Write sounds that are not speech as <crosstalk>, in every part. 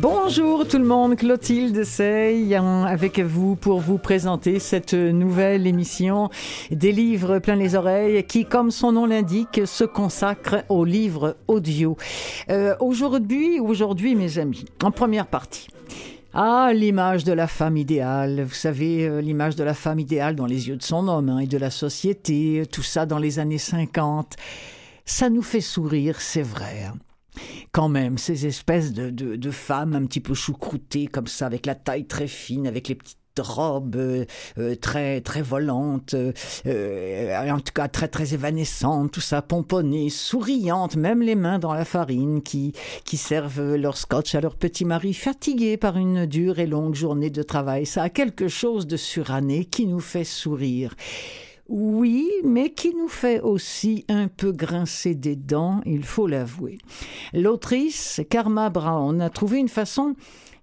Bonjour tout le monde, Clotilde Sey avec vous pour vous présenter cette nouvelle émission des livres plein les oreilles qui, comme son nom l'indique, se consacre aux livres audio. Euh, aujourd'hui, aujourd'hui mes amis, en première partie. Ah, l'image de la femme idéale. Vous savez, euh, l'image de la femme idéale dans les yeux de son homme hein, et de la société, tout ça dans les années 50. Ça nous fait sourire, c'est vrai. Quand même, ces espèces de, femmes un petit peu choucroutées comme ça, avec la taille très fine, avec les petites robes euh, euh, très très volantes, euh, en tout cas très très évanescentes, tout ça pomponné, souriantes, même les mains dans la farine, qui qui servent leur scotch à leur petit mari fatigué par une dure et longue journée de travail. Ça a quelque chose de suranné qui nous fait sourire. Oui, mais qui nous fait aussi un peu grincer des dents, il faut l'avouer. L'autrice Karma Brown a trouvé une façon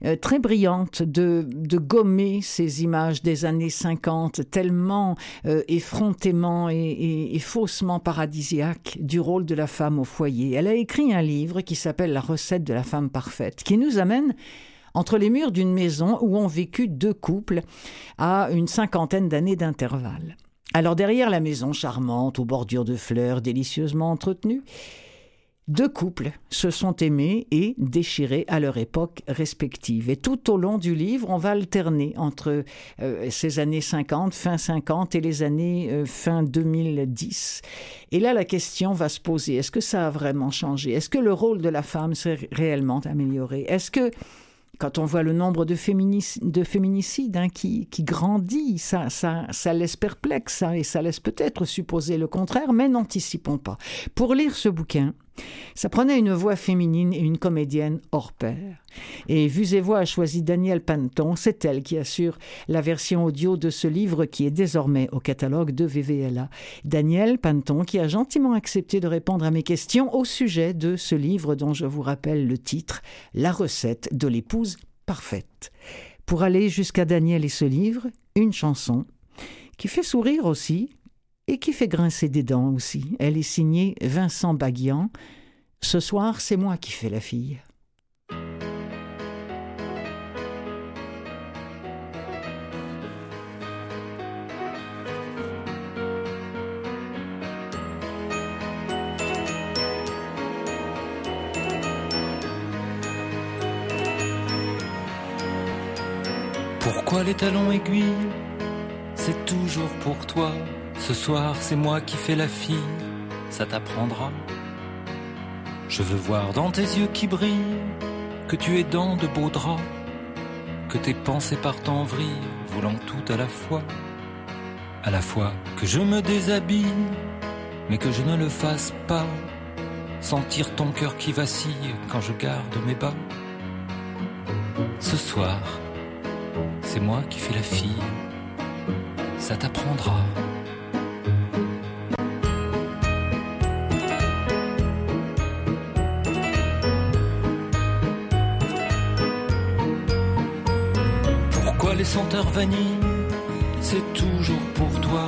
euh, très brillante de, gommer ces images des années 50 tellement euh, effrontément et, faussement paradisiaques du rôle de la femme au foyer. Elle a écrit un livre qui s'appelle La recette de la femme parfaite, qui nous amène entre les murs d'une maison où ont vécu deux couples à une cinquantaine d'années d'intervalle. Alors derrière la maison charmante, aux bordures de fleurs délicieusement entretenues, deux couples se sont aimés et déchirés à leur époque respective. Et tout au long du livre, on va alterner entre euh, ces années 50, fin 50 et les années euh, fin 2010. Et là, la question va se poser, est-ce que ça a vraiment changé? Est-ce que le rôle de la femme s'est réellement amélioré? Est-ce que quand on voit le nombre de, féminicides hein, qui, grandit, ça, ça, laisse perplexe ça, et ça laisse peut-être supposer le contraire, mais n'anticipons pas. Pour lire ce bouquin, ça prenait une voix féminine et une comédienne hors pair. Et Vues et Voix a choisi Danielle Panton, c'est elle qui assure la version audio de ce livre qui est désormais au catalogue de VVLA. Danielle Panton qui a gentiment accepté de répondre à mes questions au sujet de ce livre dont je vous rappelle le titre, La recette de l'épouse parfaite. Pour aller jusqu'à Danielle et ce livre, une chanson qui fait sourire aussi, et qui fait grincer des dents aussi. Elle est signée Vincent Baguian. Ce soir, c'est moi qui fais la fille. Pourquoi les talons aiguilles? C'est toujours pour toi ce soir, c'est moi qui fais la fille, ça t'apprendra. Je veux voir dans tes yeux qui brillent que tu es dans de beaux draps, que tes pensées partent en vrille, voulant tout à la fois. À la fois que je me déshabille, mais que je ne le fasse pas. Sentir ton cœur qui vacille quand je garde mes bas. Ce soir, c'est moi qui fais la fille, ça t'apprendra. Senteur vanille, c'est toujours pour toi.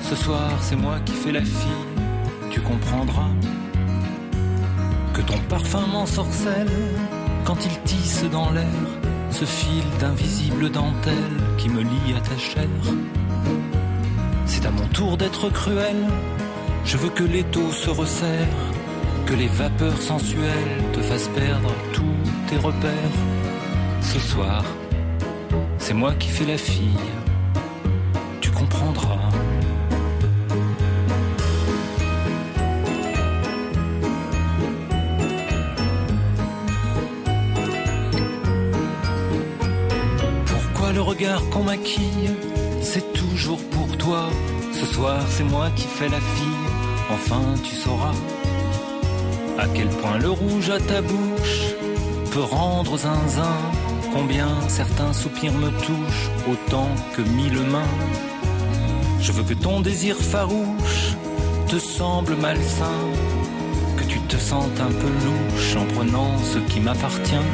Ce soir, c'est moi qui fais la fille, tu comprendras. Que ton parfum m'ensorcelle quand il tisse dans l'air ce fil d'invisible dentelle qui me lie à ta chair. C'est à mon tour d'être cruel, je veux que l'étau se resserre, que les vapeurs sensuelles te fassent perdre tous tes repères. Ce soir, c'est moi qui fais la fille, tu comprendras. Pourquoi le regard qu'on maquille, c'est toujours pour toi. Ce soir, c'est moi qui fais la fille, enfin tu sauras à quel point le rouge à ta bouche peut rendre zinzin Combien certains soupirs me touchent autant que mille mains. Je veux que ton désir farouche te semble malsain, que tu te sentes un peu louche en prenant ce qui m'appartient.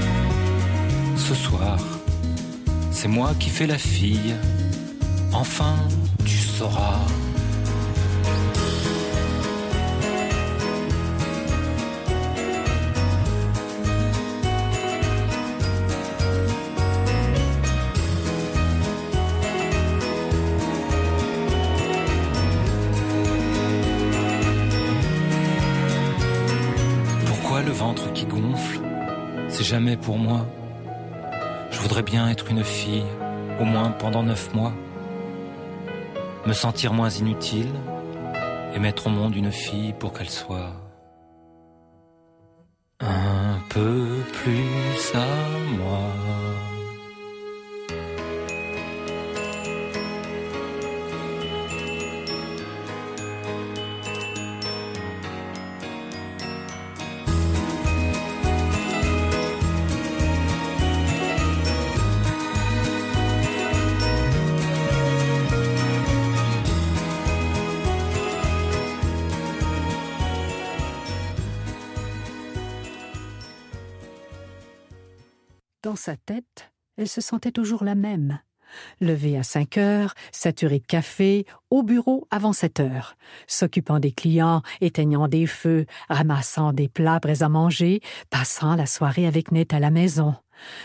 ce soir, c'est moi qui fais la fille. Enfin, tu sauras. Jamais pour moi. Je voudrais bien être une fille, au moins pendant neuf mois. Me sentir moins inutile et mettre au monde une fille pour qu'elle soit un peu plus à moi. Elle se sentait toujours la même. Levée à cinq heures, saturée de café, au bureau avant sept heures, s'occupant des clients, éteignant des feux, ramassant des plats prêts à manger, passant la soirée avec Ned à la maison,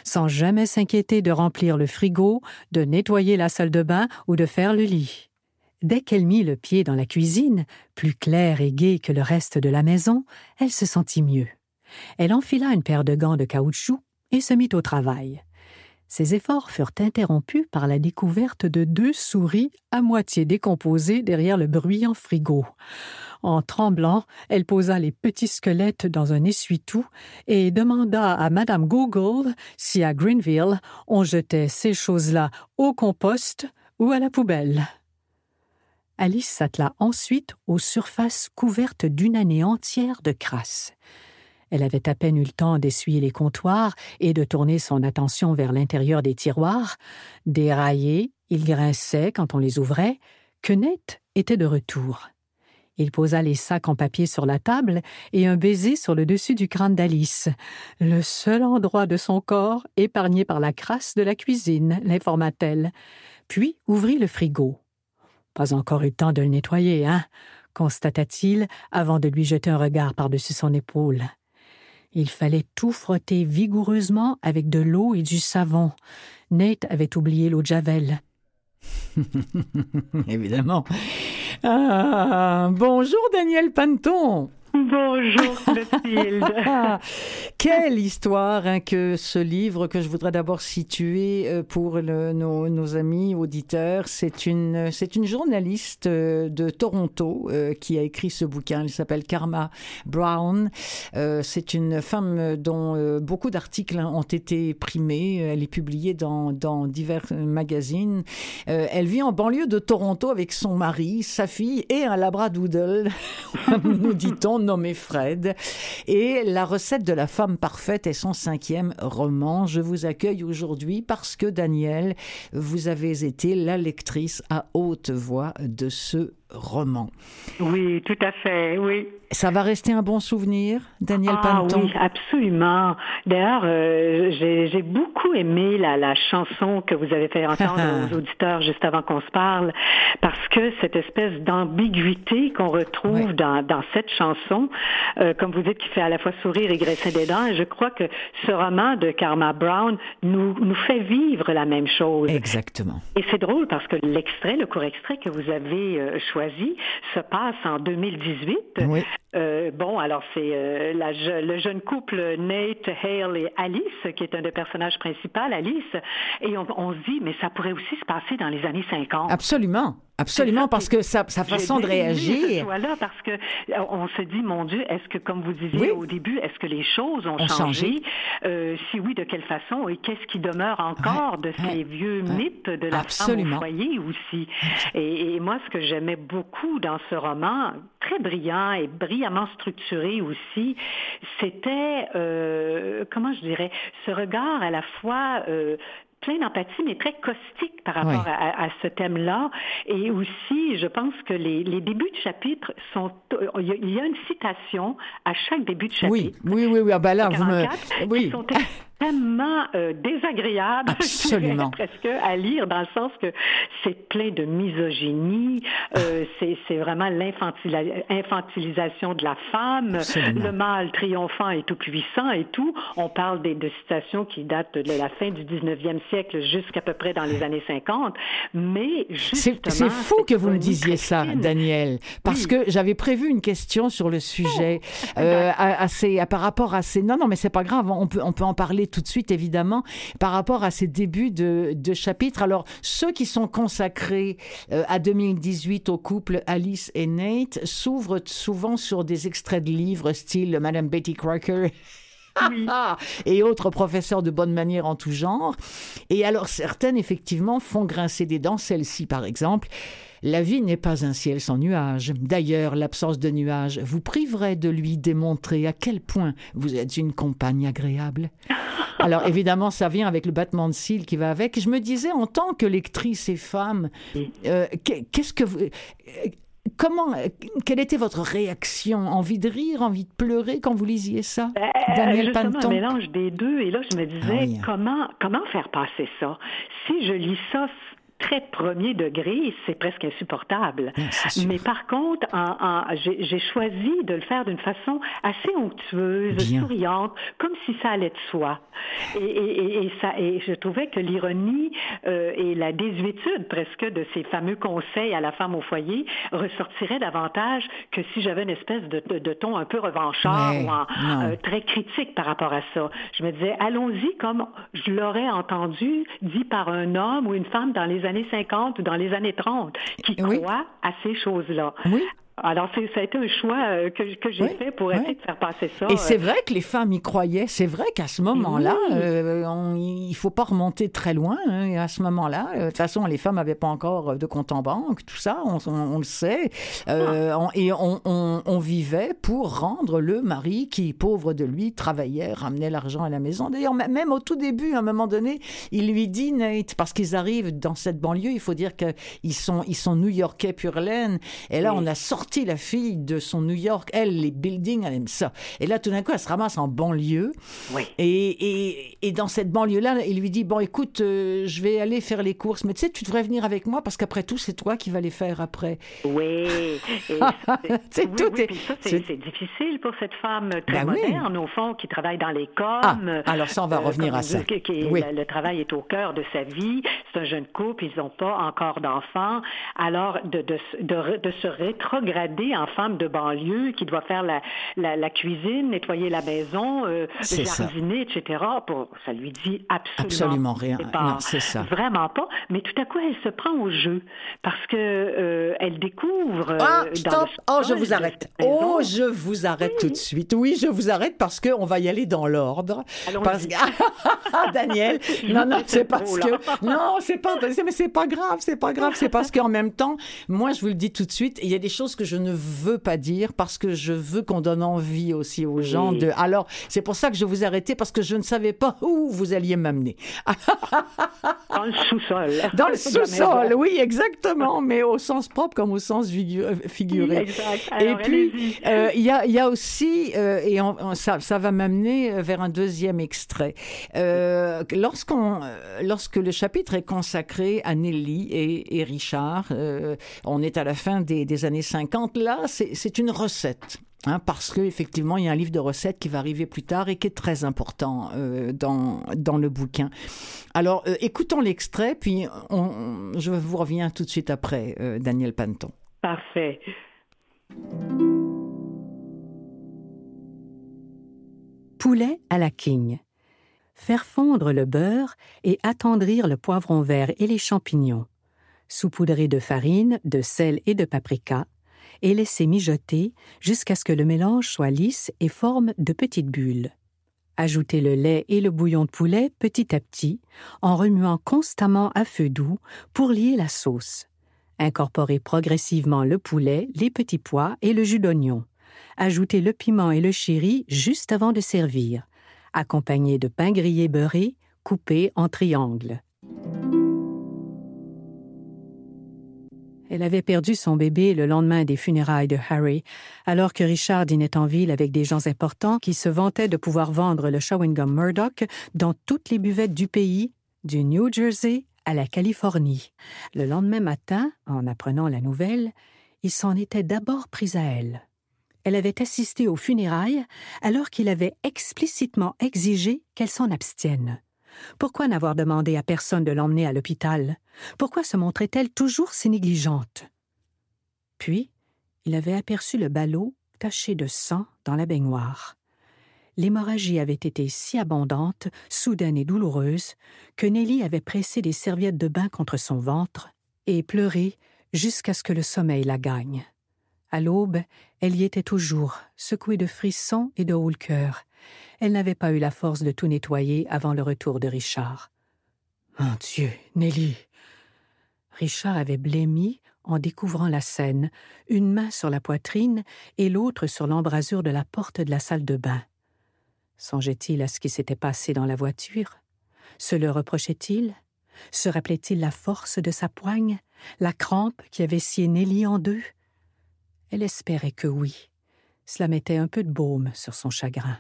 sans jamais s'inquiéter de remplir le frigo, de nettoyer la salle de bain ou de faire le lit. Dès qu'elle mit le pied dans la cuisine, plus claire et gaie que le reste de la maison, elle se sentit mieux. Elle enfila une paire de gants de caoutchouc et se mit au travail. Ses efforts furent interrompus par la découverte de deux souris à moitié décomposées derrière le bruyant frigo. En tremblant, elle posa les petits squelettes dans un essuie-tout et demanda à Madame Google si à Greenville on jetait ces choses-là au compost ou à la poubelle. Alice s'attela ensuite aux surfaces couvertes d'une année entière de crasse. Elle avait à peine eu le temps d'essuyer les comptoirs et de tourner son attention vers l'intérieur des tiroirs. Déraillés, ils grinçaient quand on les ouvrait, que Net était de retour. Il posa les sacs en papier sur la table et un baiser sur le dessus du crâne d'Alice, le seul endroit de son corps épargné par la crasse de la cuisine, l'informa-t-elle, puis ouvrit le frigo. Pas encore eu le temps de le nettoyer, hein constata-t-il avant de lui jeter un regard par-dessus son épaule. Il fallait tout frotter vigoureusement avec de l'eau et du savon. Nate avait oublié l'eau de Javel. <laughs> Évidemment. Ah, bonjour Daniel Panton. Bonjour <laughs> Clotilde. <laughs> Quelle histoire hein, que ce livre que je voudrais d'abord situer euh, pour le, nos, nos, amis auditeurs. C'est une, c'est une journaliste euh, de Toronto euh, qui a écrit ce bouquin. Elle s'appelle Karma Brown. Euh, c'est une femme dont euh, beaucoup d'articles ont été primés. Elle est publiée dans, dans divers magazines. Elle vit en banlieue de Toronto avec son mari, sa fille et un labradoodle, <laughs> nous dit-on nommé Fred. Et la recette de la femme parfaite est son cinquième roman. Je vous accueille aujourd'hui parce que, Daniel, vous avez été la lectrice à haute voix de ce roman. Oui, tout à fait, oui. Ça va rester un bon souvenir, Daniel ah, Panton? Oui, absolument. D'ailleurs, euh, j'ai beaucoup aimé la, la, chanson que vous avez fait entendre <laughs> aux auditeurs juste avant qu'on se parle, parce que cette espèce d'ambiguïté qu'on retrouve oui. dans, dans, cette chanson, euh, comme vous dites, qui fait à la fois sourire et graisser des dents, et je crois que ce roman de Karma Brown nous, nous fait vivre la même chose. Exactement. Et c'est drôle parce que l'extrait, le court extrait que vous avez euh, choisi, se passe en 2018. Oui. Euh, bon, alors c'est le jeune couple Nate, Hale et Alice, qui est un des personnages principaux, Alice, et on, on, se dit, mais ça pourrait aussi se passer dans les années 50. Absolument. Absolument, parce que sa, sa façon de réagir. Voilà, parce que on se dit, mon Dieu, est-ce que, comme vous disiez oui. au début, est-ce que les choses ont, ont changé? changé. Euh, si oui, de quelle façon? Et qu'est-ce qui demeure encore ouais, de ces ouais, vieux ouais. mythes de la Absolument. femme au foyer aussi? Et, et moi, ce que j'aimais beaucoup dans ce roman, très brillant et brillamment structuré aussi, c'était, euh, comment je dirais, ce regard à la fois euh, plein d'empathie, mais très caustique par rapport oui. à, à, ce thème-là. Et aussi, je pense que les, les, débuts de chapitre sont... Il y a une citation à chaque début de chapitre. Oui, oui, oui. oui. Ah ben là, vous me... Oui. Sont extrêmement euh, désagréable, <laughs> Absolument. presque à lire, dans le sens que c'est plein de misogynie, euh, c'est vraiment l'infantilisation de la femme, Absolument. le mâle triomphant et tout puissant et tout. On parle des, de citations qui datent de la fin du 19e siècle jusqu'à peu près dans les années 50, mais c'est fou que vous me disiez ça, Daniel, parce Oui. que j'avais prévu une question sur le sujet Oh. euh, à, à ces- à- par rapport à ces. Non, non, mais c'est pas grave. On peut, on peut en parler tout de suite, évidemment, par rapport à ces débuts de, de chapitres. Alors, ceux qui sont consacrés euh, à 2018 au couple Alice et Nate s'ouvrent souvent sur des extraits de livres style Madame Betty Crocker. <laughs> Et autres professeurs de bonne manière en tout genre. Et alors certaines, effectivement, font grincer des dents. Celle-ci, par exemple. La vie n'est pas un ciel sans nuages. D'ailleurs, l'absence de nuages vous priverait de lui démontrer à quel point vous êtes une compagne agréable. <laughs> Alors évidemment, ça vient avec le battement de cils qui va avec. Je me disais, en tant que lectrice et femme, euh, qu'est- qu'est-ce que vous... euh, Comment, euh, quelle était votre réaction? Envie de rire, envie de pleurer quand vous lisiez ça? Euh, Daniel justement, Panton. un mélange des deux. Et là, je me disais, Ah oui. comment, comment faire passer ça? Si je lis ça très premier degré, c'est presque insupportable. Ah. Mais par contre, en- en- j'ai choisi de le faire d'une façon assez onctueuse, Bien. souriante, comme si ça allait de soi. Et, et- et- et ça, et je trouvais que l'ironie euh, et la désuétude presque de ces fameux conseils à la femme au foyer ressortiraient davantage que si j'avais une espèce de, de- de ton un peu revanchard ou en- euh, très critique par rapport à ça. Je me disais, allons-y comme je l'aurais entendu dit par un homme ou une femme dans les années 50 ou dans les années 30 qui Oui. croit à ces choses-là. Oui. Alors, ça a été un choix euh, que, que j'ai Oui, fait pour oui. essayer de faire passer ça. Et c'est euh, vrai que les femmes y croyaient. C'est vrai qu'à ce moment-là, Oui. euh, il faut pas remonter très loin. hein, à ce moment-là, Euh, de toute façon, les femmes n'avaient pas encore de compte en banque, tout ça, on, on- on le sait. Euh, on- et on, vivait pour rendre le mari qui, pauvre de lui, travaillait, ramenait l'argent à la maison. D'ailleurs, même au tout début, à un moment donné, il lui dit, Nate, parce qu'ils arrivent dans cette banlieue, il faut dire qu'ils sont, ils sont new-yorkais pur laine. Et là, on a sorti la fille de son New York. Elle, les buildings, elle aime ça. Et là, tout d'un coup, elle se ramasse en banlieue. Oui. Et, et, et dans cette banlieue-là, il lui dit, bon, écoute, euh, je vais aller faire les courses, mais tu sais, tu devrais venir avec moi parce qu'après tout, c'est toi qui vas les faire après. Oui. <laughs> C'est oui, tout oui, c'est- difficile pour cette femme très oui. moderne, au fond, qui travaille dans les coms. Ah, alors ça, on va revenir comme à ça. qui- Oui. le, travail est au cœur de sa vie. C'est un jeune couple, ils n'ont pas encore d'enfants. Alors, de, de, de, re- de se rétrograder en femme de banlieue qui doit faire la, la, la cuisine, nettoyer la maison, euh, C'est ça. jardiner, etc., pour, ça lui dit absolument, Absolument rien. Non, c'est ça. Vraiment pas. Mais tout à coup, elle se prend au jeu parce que euh, elle découvre. euh, Ah, dans stop! le Oh, je vous arrête. Oh, je vous arrête tout de suite. Oui, je vous arrête parce qu'on va y aller dans l'ordre. Allons-y. Parce que... <laughs> Daniel, <laughs> non, non, c'est parce que... Non, c'est pas... Mais c'est pas grave, c'est pas grave. C'est parce qu'en même temps, moi, je vous le dis tout de suite, il y a des choses que je ne veux pas dire parce que je veux qu'on donne envie aussi aux gens de... Alors, c'est pour ça que je vous ai arrêté parce que je ne savais pas où vous alliez m'amener. <laughs> Dans le sous-sol. Dans le <laughs> sous-sol, oui, exactement, mais au sens propre comme au sens euh, figuré. Oui. Et puis, euh, il y, a, il y a aussi, euh, et on- on- ça, ça va m'amener vers un deuxième extrait. Euh, lorsqu'on, lorsque le chapitre est consacré à Nelly et, et Richard, on est à la fin des, des années 50, là, c'est une recette. Hein, parce qu'effectivement, il y a un livre de recettes qui va arriver plus tard et qui est très important euh, dans, dans le bouquin. Alors, euh, écoutons l'extrait, puis on- on- je vous reviens tout de suite après, euh, Daniel Panton. Parfait. Poulet à la king. Faire fondre le beurre et attendrir le poivron vert et les champignons. Saupoudrer de farine, de sel et de paprika et laisser mijoter jusqu'à ce que le mélange soit lisse et forme de petites bulles. Ajoutez le lait et le bouillon de poulet petit à petit en remuant constamment à feu doux pour lier la sauce. Incorporez progressivement le poulet, les petits pois et le jus d'oignon. Ajoutez le piment et le chéri juste avant de servir, accompagné de pain grillé beurré coupé en triangles. Elle avait perdu son bébé le lendemain des funérailles de Harry, alors que Richard dînait en ville avec des gens importants qui se vantaient de pouvoir vendre le chewing gum Murdoch dans toutes les buvettes du pays, du New Jersey à la Californie. Le lendemain matin, en apprenant la nouvelle, il s'en était d'abord pris à elle. Elle avait assisté aux funérailles alors qu'il avait explicitement exigé qu'elle s'en abstienne. Pourquoi n'avoir demandé à personne de l'emmener à l'hôpital? Pourquoi se montrait-elle toujours si négligente? Puis, il avait aperçu le ballot taché de sang dans la baignoire. L'hémorragie avait été si abondante, soudaine et douloureuse, que Nelly avait pressé des serviettes de bain contre son ventre et pleuré jusqu'à ce que le sommeil la gagne. À l'aube, elle y était toujours, secouée de frissons et de haut cœur. Elle n'avait pas eu la force de tout nettoyer avant le retour de Richard. Mon Dieu, Nelly. Richard avait blêmi en découvrant la scène, une main sur la poitrine et l'autre sur l'embrasure de la porte de la salle de bain. Songeait-il à ce qui s'était passé dans la voiture? Se le reprochait-il? Se rappelait-il la force de sa poigne, la crampe qui avait scié Nelly en deux? Elle espérait que oui. Cela mettait un peu de baume sur son chagrin.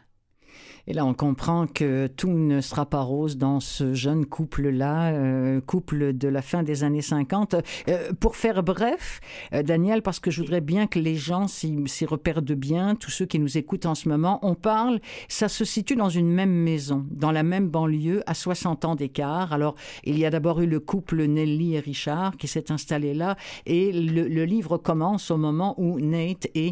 Et là, on comprend que tout ne sera pas rose dans ce jeune couple-là, euh, couple de la fin des années 50. Euh, pour faire bref, euh, Daniel, parce que je voudrais bien que les gens s'y repèrent de bien, tous ceux qui nous écoutent en ce moment, on parle, ça se situe dans une même maison, dans la même banlieue, à 60 ans d'écart. Alors, il y a d'abord eu le couple Nelly et Richard qui s'est installé là, et le, le, livre commence au moment où Nate et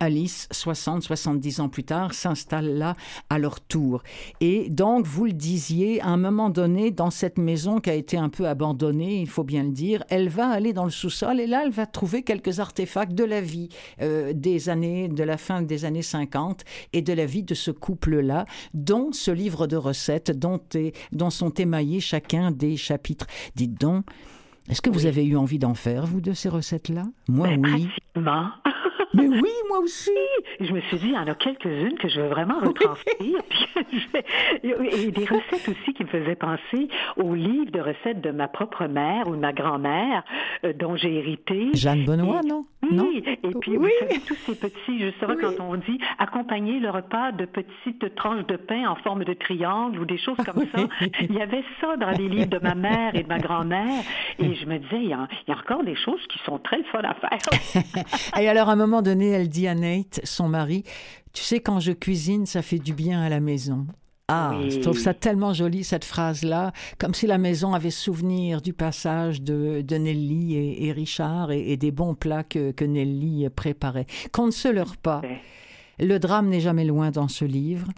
Alice, 60, 70 ans plus tard, s'installent là à leur tour. Et donc, vous le disiez, à un moment donné, dans cette maison qui a été un peu abandonnée, il faut bien le dire, elle va aller dans le sous-sol et là, elle va trouver quelques artefacts de la vie euh, des années, de la fin des années 50 et de la vie de ce couple-là, dont ce livre de recettes, dont, dont sont émaillés chacun des chapitres. Dites donc, est-ce que vous avez eu envie d'en faire, vous, de ces recettes-là? Moi, oui. Mais oui, moi aussi. Je me suis dit, il y en a quelques-unes que je veux vraiment retranscrire. <laughs> et des recettes aussi qui me faisaient penser aux livres de recettes de ma propre mère ou de ma grand-mère, euh, dont j'ai hérité. Jeanne Benoît, non? Oui, et puis oui. vous savez, tous ces petits, justement, quand on dit accompagner le repas de petites tranches de pain en forme de triangle ou des choses comme ça, il y avait ça dans les livres de ma mère et de ma grand-mère. Et je me disais, il y, a, il y a encore des choses qui sont très fun à faire. <laughs> et alors, à un moment donné, elle dit à Nate, son mari, tu sais, quand je cuisine, ça fait du bien à la maison. Ah, je trouve ça tellement joli, cette phrase-là, comme si la maison avait souvenir du passage de, de Nelly et, Richard et, des bons plats que, que Nelly préparait. Qu'on ne se leurre pas. Le drame n'est jamais loin dans ce livre.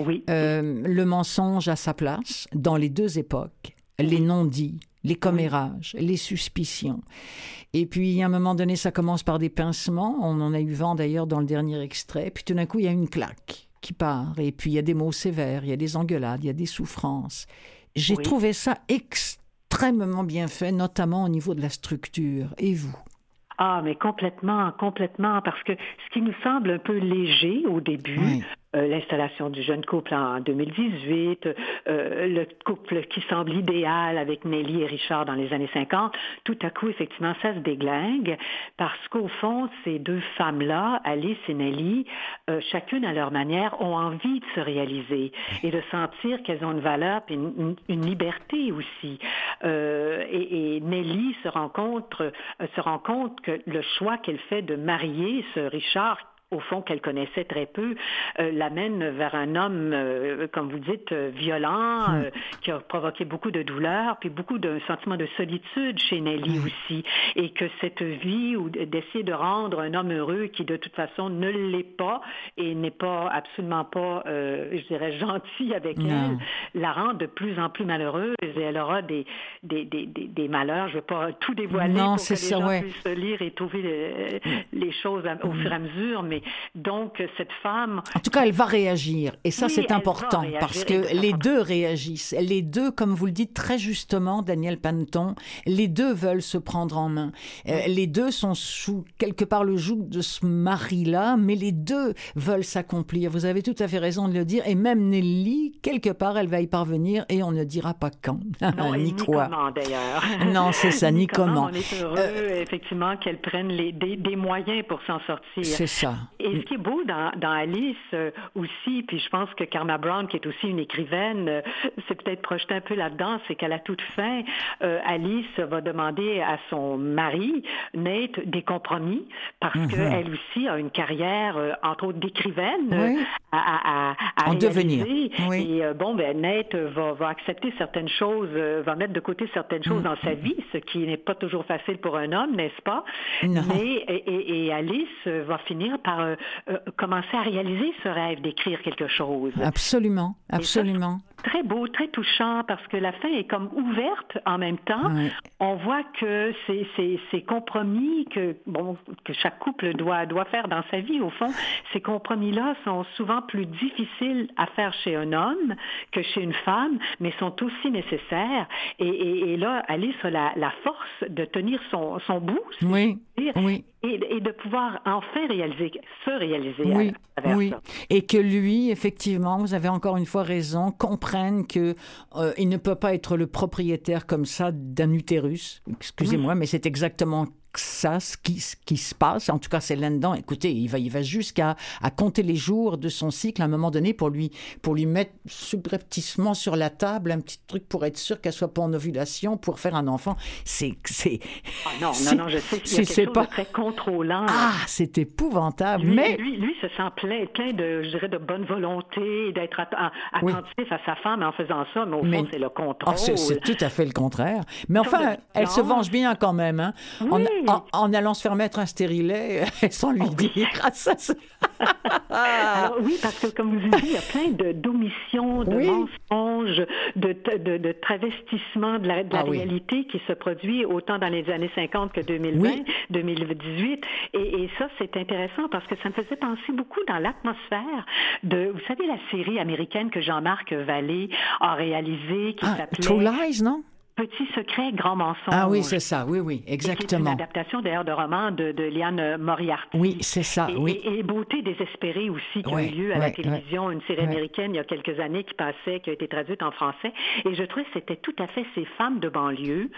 Oui. Euh, le mensonge à sa place, dans les deux époques, les non-dits, les commérages, les suspicions. Et puis, à un moment donné, ça commence par des pincements. On en a eu vent d'ailleurs dans le dernier extrait. Puis tout d'un coup, il y a une claque qui part. Et puis, il y a des mots sévères, il y a des engueulades, il y a des souffrances. J'ai trouvé ça extrêmement bien fait, notamment au niveau de la structure. Et vous? Ah, mais complètement, complètement, parce que ce qui nous semble un peu léger au début, euh, l'installation du jeune couple en 2018, euh, le couple qui semble idéal avec Nelly et Richard dans les années 50, tout à coup, effectivement, ça se déglingue parce qu'au fond, ces deux femmes-là, Alice et Nelly, euh, chacune à leur manière, ont envie de se réaliser et de sentir qu'elles ont une valeur et une, liberté aussi. Et, et, Nelly se rend compte, se rend compte que le choix qu'elle fait de marier ce Richard au fond, qu'elle connaissait très peu, euh, l'amène vers un homme, euh, comme vous dites, euh, violent, hmm. qui a provoqué beaucoup de douleur, puis beaucoup de sentiment de solitude chez Nelly hmm. aussi, et que cette vie ou d'essayer de rendre un homme heureux qui de toute façon ne l'est pas et n'est pas absolument pas, je dirais, <laughs> gentil avec elle, la rend de plus en plus malheureuse et elle aura des des, des, des, malheurs. Je ne vais pas tout dévoiler pour que les gens puissent lire et trouver les, les choses au fur et à mesure, mais donc cette femme. En tout cas, elle va réagir, et ça c'est important parce que les deux réagissent. Les deux, comme vous le dites très justement, Daniel Panton, les deux veulent se prendre en main. Euh, les deux sont sous quelque part le joug de ce mari-là, mais les deux veulent s'accomplir. Vous avez tout à fait raison de le dire, et même Nelly, quelque part, elle va y parvenir, et on ne dira pas quand, <laughs> non, ni, quoi. Comment, d'ailleurs. Non, c'est ça, <laughs> ni, comment. On est heureux, euh, effectivement, qu'elle prenne les, des, moyens pour s'en sortir. C'est ça. Et ce qui est beau dans, dans Alice euh, aussi, puis je pense que Karma Brown, qui est aussi une écrivaine, euh, c'est peut-être projeté un peu là-dedans, c'est qu'à la toute fin, Alice va demander à son mari, Nate, des compromis, parce mhm. qu'elle aussi a une carrière, entre autres, d'écrivaine à, à, à, en devenir. Et bon, ben, Nate va, va accepter certaines choses, va mettre de côté certaines choses mhm. dans sa vie, ce qui n'est pas toujours facile pour un homme, n'est-ce pas? Mais, et, Alice va finir par euh, euh, commencer à réaliser ce rêve d'écrire quelque chose. Absolument, absolument très beau, très touchant parce que la fin est comme ouverte en même temps. On voit que ces, compromis que, bon, que chaque couple doit, doit faire dans sa vie, au fond, ces compromis-là sont souvent plus difficiles à faire chez un homme que chez une femme, mais sont aussi nécessaires. Et, et, et là, Alice a la, la, force de tenir son, son bout. Oui. oui et, de pouvoir enfin réaliser, se réaliser oui, oui. Et que lui, effectivement, vous avez encore une fois raison, comprenne que euh, il ne peut pas être le propriétaire comme ça d'un utérus. Excusez-moi, mais c'est exactement ça, ce qui, ce qui se passe. En tout cas, c'est là-dedans. Écoutez, il va, il va jusqu'à à compter les jours de son cycle à un moment donné pour lui, pour lui mettre subrepticement sur la table un petit truc pour être sûr qu'elle soit pas en ovulation pour faire un enfant. C'est, c'est. Ah non, non, non, je sais qu'il y a quelque chose pas... de très contrôlant. Ah, c'est épouvantable. Lui, mais lui, lui se sent plein, plein de, je dirais, de bonne volonté, d'être attentif à sa femme en faisant ça, mais au fond, c'est le contrôle. Ah, c'est, tout à fait le contraire. Mais enfin, elle se venge bien quand même. Hein. Oui en, allant se faire mettre un stérilet <laughs> sans lui oh, dire. Alors, oui, parce que comme vous dites, il y a plein de d'omissions, de mensonges, de, de, de travestissements de la, de la ah réalité qui se produit autant dans les années 50 que 2020, 2018. Et, et ça, c'est intéressant parce que ça me faisait penser beaucoup dans l'atmosphère de, vous savez, la série américaine que Jean-Marc Vallée a réalisée qui ah, s'appelait... True Lies, non? Petit secret, grand mensonge. Ah oui, c'est ça, oui, oui, exactement. C'est une adaptation d'ailleurs de roman de, de Liane Moriarty. Oui, c'est ça, et, oui. Et, Beauté désespérée aussi, qui a eu lieu à la télévision, une série américaine il y a quelques années qui passait, qui a été traduite en français. Et je trouvais que c'était tout à fait ces femmes de banlieue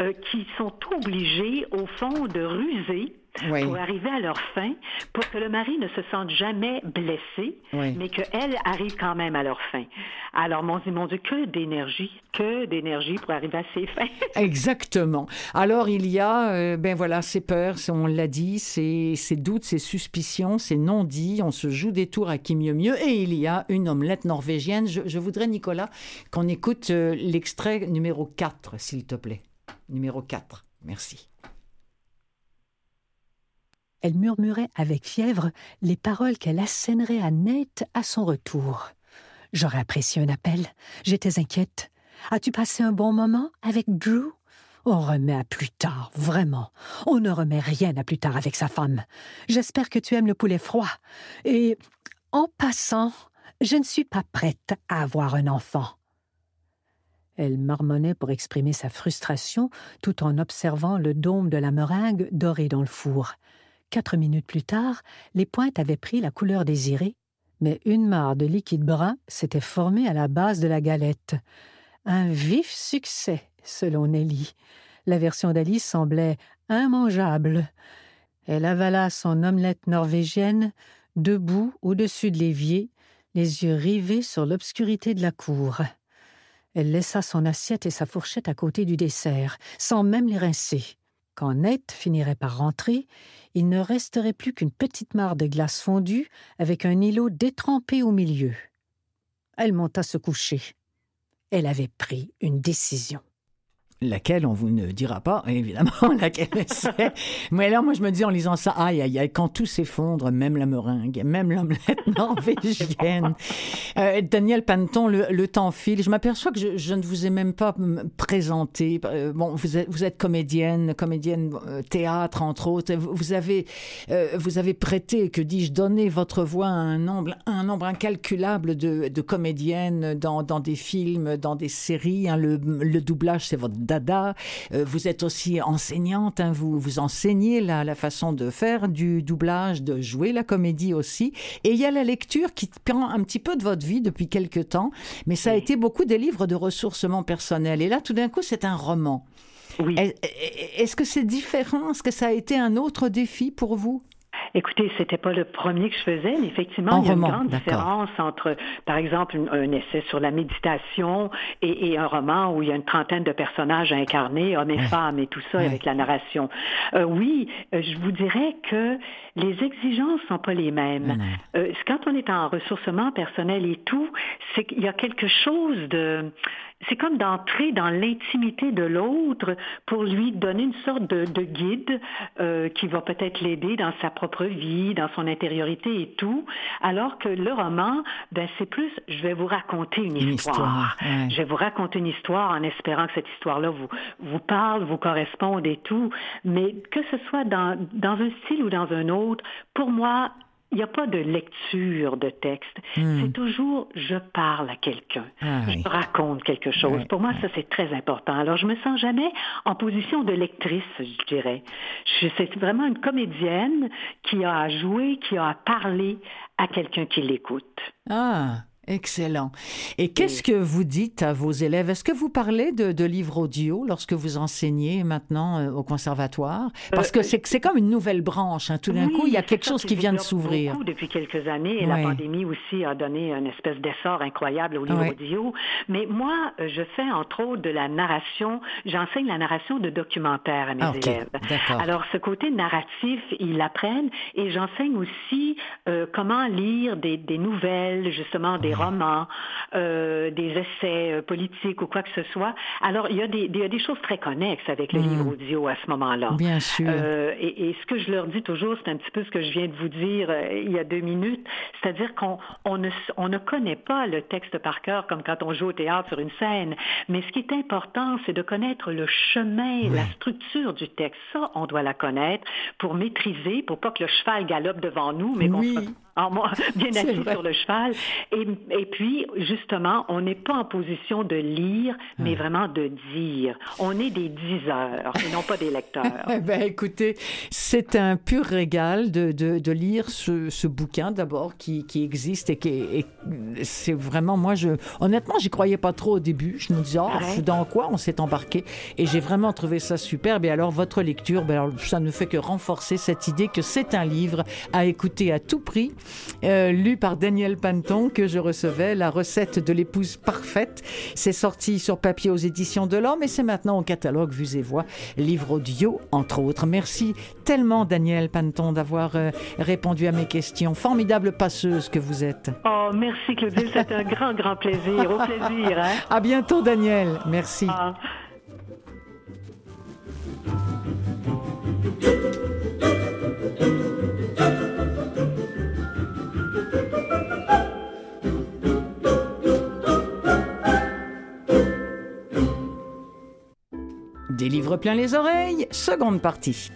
euh, qui sont obligées, au fond, de ruser pour arriver à leur fin, pour que le mari ne se sente jamais blessé, mais qu'elle arrive quand même à leur fin. Alors, mon Dieu, mon Dieu, que d'énergie, que d'énergie pour arriver à ses fins. <laughs> Exactement. Alors, il y a, euh, ben voilà, ces peurs, on l'a dit, ces, ces doutes, ces suspicions, ces non-dits, on se joue des tours à qui mieux mieux, et il y a une omelette norvégienne. Je, voudrais, Nicolas, qu'on écoute euh, l'extrait numéro 4, s'il te plaît. Numéro 4. Merci. Elle murmurait avec fièvre les paroles qu'elle assènerait à Nate à son retour. J'aurais apprécié un appel. J'étais inquiète. As-tu passé un bon moment avec Drew? On remet à plus tard, vraiment. On ne remet rien à plus tard avec sa femme. J'espère que tu aimes le poulet froid. Et, en passant, je ne suis pas prête à avoir un enfant. Elle marmonnait pour exprimer sa frustration tout en observant le dôme de la meringue doré dans le four. Quatre minutes plus tard, les pointes avaient pris la couleur désirée, mais une mare de liquide brun s'était formée à la base de la galette. Un vif succès, selon Nelly. La version d'Alice semblait immangeable. Elle avala son omelette norvégienne, debout au-dessus de l'évier, les yeux rivés sur l'obscurité de la cour. Elle laissa son assiette et sa fourchette à côté du dessert, sans même les rincer. Quand Ned finirait par rentrer, il ne resterait plus qu'une petite mare de glace fondue avec un îlot détrempé au milieu. Elle monta se coucher. Elle avait pris une décision. Laquelle on vous ne dira pas, <laughs> évidemment, laquelle c'est. Mais là, moi, je me dis en lisant ça, aïe, aïe, aïe, quand tout s'effondre, même la meringue, même l'omelette <laughs> norvégienne. Euh, Daniel Panton, le, temps file. Je m'aperçois que je, ne vous ai même pas présenté. Euh, bon, vous êtes, vous êtes comédienne, comédienne euh, théâtre, entre autres. Vous avez, vous avez prêté, que dis-je, donné votre voix à un nombre, un nombre incalculable de, de comédiennes dans, dans des films, dans des séries. Hein. le, le doublage, c'est votre dada. Euh, vous êtes aussi enseignante, hein, vous, vous enseignez la, la façon de faire du doublage, de jouer la comédie aussi. Et il y a la lecture qui prend un petit peu de votre vie depuis quelque temps, mais ça a été beaucoup des livres de ressourcement personnel. Et là, tout d'un coup, c'est un roman. Oui. Est-ce que c'est différent? Est-ce que ça a été un autre défi pour vous? Écoutez, c'était pas le premier que je faisais, mais effectivement, il y a une grande différence entre, par exemple, un, essai sur la méditation et, un roman où il y a une trentaine de personnages à incarner, hommes et femmes et tout ça, avec la narration. Euh, oui, euh, je vous dirais que les exigences sont pas les mêmes. Euh, quand on est en ressourcement personnel et tout, c'est qu'il y a quelque chose de c'est comme d'entrer dans l'intimité de l'autre pour lui donner une sorte de, guide euh, qui va peut-être l'aider dans sa propre vie, dans son intériorité et tout, alors que le roman, ben c'est plus, je vais vous raconter une, histoire. Je vais vous raconter une histoire en espérant que cette histoire-là vous vous parle, vous corresponde et tout, mais que ce soit dans dans un style ou dans un autre, pour moi, il n'y a pas de lecture de texte. Hmm. C'est toujours je parle à quelqu'un. Ah je raconte quelque chose. Pour moi, ça, c'est très important. Alors, je me sens jamais en position de lectrice, je dirais. C'est vraiment une comédienne qui a à jouer, qui a à parler à quelqu'un qui l'écoute. Ah, Excellent. Et qu'est-ce que vous dites à vos élèves? Est-ce que vous parlez de, livres audio lorsque vous enseignez maintenant euh, au conservatoire? Parce que euh, c'est comme une nouvelle branche. Hein. Tout d'un coup, il y a quelque chose qui vient de s'ouvrir. Depuis quelques années, et la pandémie aussi a donné une espèce d'essor incroyable au livre audio. Mais moi, je fais entre autres de la narration. J'enseigne la narration de documentaires à mes ah, élèves. Alors, ce côté narratif, ils l'apprennent. Et j'enseigne aussi euh, comment lire des, des nouvelles, justement, des romans, euh, des essais euh, politiques ou quoi que ce soit. Alors, il y a des, a des choses très connexes avec le hmm. livre audio à ce moment-là. Bien sûr. Euh, et, et, ce que je leur dis toujours, c'est un petit peu ce que je viens de vous dire il y a deux minutes, c'est-à-dire qu'on on ne, on ne connaît pas le texte par cœur comme quand on joue au théâtre sur une scène, mais ce qui est important, c'est de connaître le chemin, la structure du texte. Ça, on doit la connaître pour maîtriser, pour pas que le cheval galope devant nous, mais qu'on soit <laughs> bien assis sur le cheval. Et, et puis, justement, on n'est pas en position de lire, mais vraiment de dire. On est des diseurs et non pas des lecteurs. <laughs> Eh ben, écoutez, c'est un pur régal de, de, de lire ce, ce bouquin d'abord qui, qui, existe et qui c'est vraiment, moi, je, honnêtement, j'y croyais pas trop au début. Je me disais, oh, dans quoi on s'est embarqué? Et j'ai vraiment trouvé ça superbe. Et alors, votre lecture, ben, ça ne fait que renforcer cette idée que c'est un livre à écouter à tout prix euh, lu par Daniel Panton, que je recevais, La recette de l'épouse parfaite. C'est sorti sur papier aux éditions de l'Homme et c'est maintenant au catalogue Vues et Voix, livre audio, entre autres. Merci tellement, Daniel Panton, d'avoir euh, répondu à mes questions. Formidable passeuse que vous êtes. Oh, merci, Claudine. C'est un grand, grand plaisir. Au plaisir. Hein? À bientôt, Daniel. Merci. Ah. Des livres plein les oreilles, seconde partie.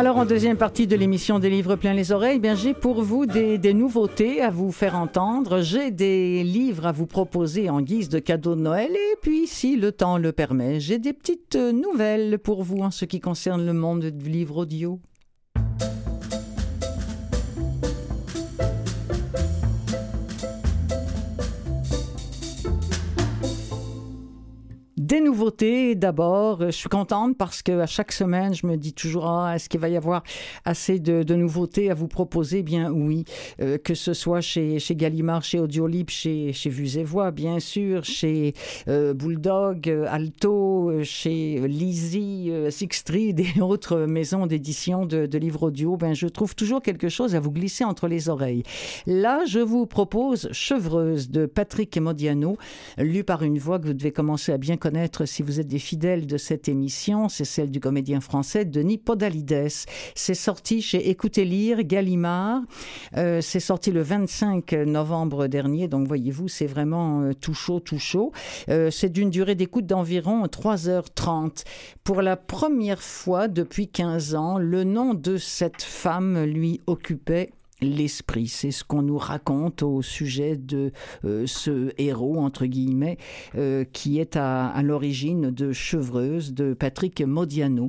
Alors en deuxième partie de l'émission des livres plein les oreilles, bien j'ai pour vous des, des, nouveautés à vous faire entendre. J'ai des livres à vous proposer en guise de cadeau de Noël et puis si le temps le permet, j'ai des petites nouvelles pour vous en ce qui concerne le monde du livre audio. Des nouveautés d'abord. Je suis contente parce que à chaque semaine, je me dis toujours ah, est-ce qu'il va y avoir assez de, nouveautés à vous proposer? Bien oui, euh, que ce soit chez, chez Gallimard, chez Audiolib, chez, chez Vues et Voix, bien sûr, chez euh, Bulldog, Alto, chez Lizzie, Sixtreed et <laughs> autres maisons d'édition de, de, livres audio. Ben, je trouve toujours quelque chose à vous glisser entre les oreilles. Là, je vous propose Chevreuse de Patrick Modiano, lu par une voix que vous devez commencer à bien connaître si vous êtes des fidèles de cette émission. C'est celle du comédien français Denis Podalides. C'est sorti chez Écoutez Lire, Gallimard. Euh, c'est sorti le 25 novembre dernier. Donc, voyez-vous, c'est vraiment euh, tout chaud, tout chaud. Euh, c'est d'une durée d'écoute d'environ 3h30. Pour la première fois depuis 15 ans, le nom de cette femme lui occupait l'esprit. C'est ce qu'on nous raconte au sujet de euh, ce héros, entre guillemets, euh, qui est à, l'origine de Chevreuse, de Patrick Modiano.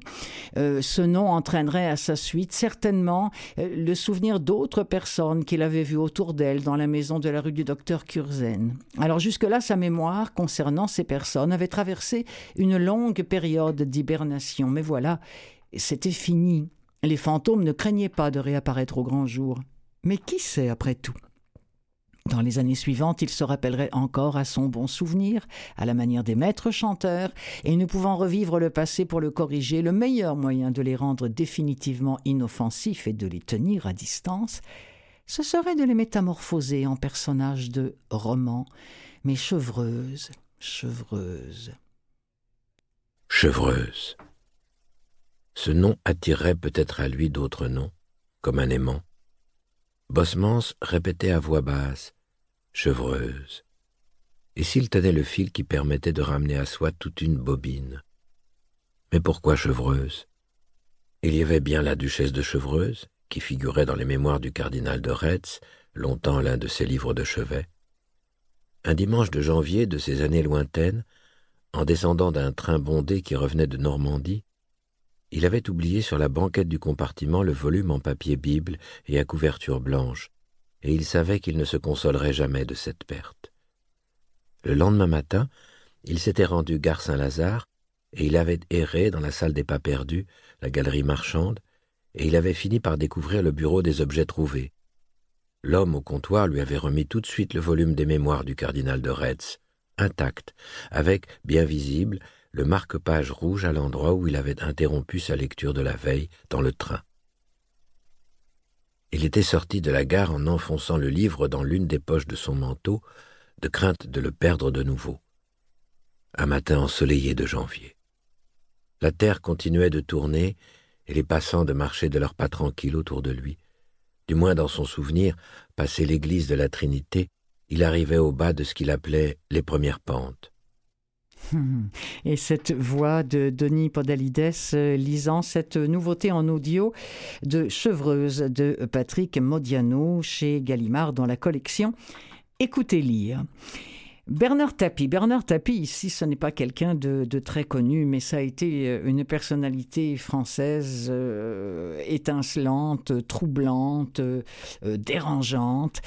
Euh, ce nom entraînerait à sa suite certainement le souvenir d'autres personnes qu'il avait vues autour d'elle dans la maison de la rue du docteur Curzen. Alors jusque-là, sa mémoire concernant ces personnes avait traversé une longue période d'hibernation. Mais voilà, c'était fini. Les fantômes ne craignaient pas de réapparaître au grand jour. Mais qui sait après tout? Dans les années suivantes, il se rappellerait encore à son bon souvenir, à la manière des maîtres chanteurs, et ne pouvant revivre le passé pour le corriger, le meilleur moyen de les rendre définitivement inoffensifs et de les tenir à distance, ce serait de les métamorphoser en personnages de romans, mais chevreuses, chevreuses. Chevreuse. Ce nom attirerait peut-être à lui d'autres noms, comme un aimant, Bosmans répétait à voix basse Chevreuse. Et s'il tenait le fil qui permettait de ramener à soi toute une bobine Mais pourquoi Chevreuse? Il y avait bien la duchesse de Chevreuse, qui figurait dans les mémoires du cardinal de Retz, longtemps l'un de ses livres de chevet. Un dimanche de janvier de ces années lointaines, en descendant d'un train bondé qui revenait de Normandie, il avait oublié sur la banquette du compartiment le volume en papier Bible et à couverture blanche, et il savait qu'il ne se consolerait jamais de cette perte. Le lendemain matin, il s'était rendu gare Saint-Lazare, et il avait erré dans la salle des pas perdus, la galerie marchande, et il avait fini par découvrir le bureau des objets trouvés. L'homme au comptoir lui avait remis tout de suite le volume des mémoires du cardinal de Retz, intact, avec, bien visible, le marque-page rouge à l'endroit où il avait interrompu sa lecture de la veille dans le train. Il était sorti de la gare en enfonçant le livre dans l'une des poches de son manteau, de crainte de le perdre de nouveau. Un matin ensoleillé de janvier. La terre continuait de tourner et les passants de marcher de leurs pas tranquilles autour de lui. Du moins dans son souvenir, passé l'église de la Trinité, il arrivait au bas de ce qu'il appelait les premières pentes. <laughs> Et cette voix de Denis Podalides euh, lisant cette nouveauté en audio de Chevreuse de Patrick Modiano chez Gallimard dans la collection Écoutez lire. Bernard Tapie. Bernard Tapie, ici, ce n'est pas quelqu'un de, très connu, mais ça a été euh, une personnalité française euh, étincelante, troublante, euh, dérangeante,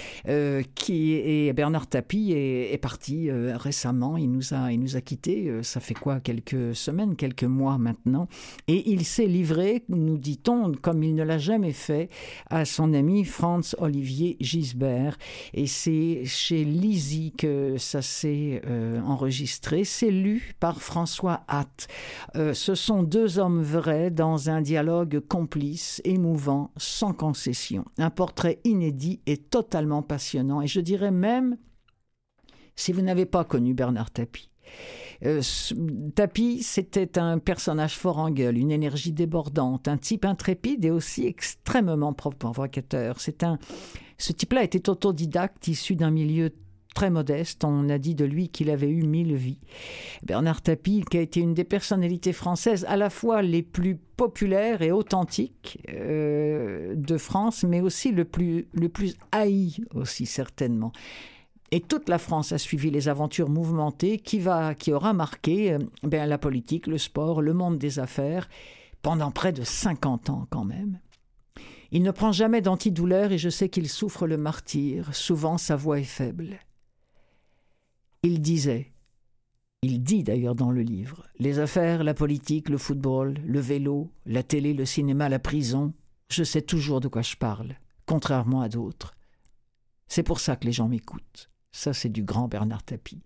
qui et Bernard Tapie est, parti récemment. Il nous a, il nous a quittés. ça fait quoi, quelques semaines, quelques mois maintenant, et il s'est livré, nous dit-on, comme il ne l'a jamais fait, à son ami Franz Olivier Gisbert. Et c'est chez Lizzie que ça c'est euh, enregistré, c'est lu par François Hatt. Euh, ce sont deux hommes vrais dans un dialogue complice, émouvant, sans concession. Un portrait inédit et totalement passionnant. Et je dirais même, si vous n'avez pas connu Bernard Tapie, euh, c'était un personnage fort en gueule, une énergie débordante, un type intrépide et aussi extrêmement provocateur. C'est un, ce type-là était autodidacte, issu d'un milieu très modeste. On a dit de lui qu'il avait eu mille vies. Bernard Tapie, qui a été une des personnalités françaises à la fois les plus populaires et authentiques euh, de France, mais aussi le plus, le plus haï aussi certainement. Et toute la France a suivi les aventures mouvementées qui, va, qui aura marqué euh, ben, la politique, le sport, le monde des affaires, pendant près de 50 ans quand même. Il ne prend jamais d'antidouleur et je sais qu'il souffre le martyr. Souvent sa voix est faible. Il disait Il dit d'ailleurs dans le livre Les affaires, la politique, le football, le vélo, la télé, le cinéma, la prison, je sais toujours de quoi je parle, contrairement à d'autres. C'est pour ça que les gens m'écoutent. Ça, c'est du grand Bernard Tapie.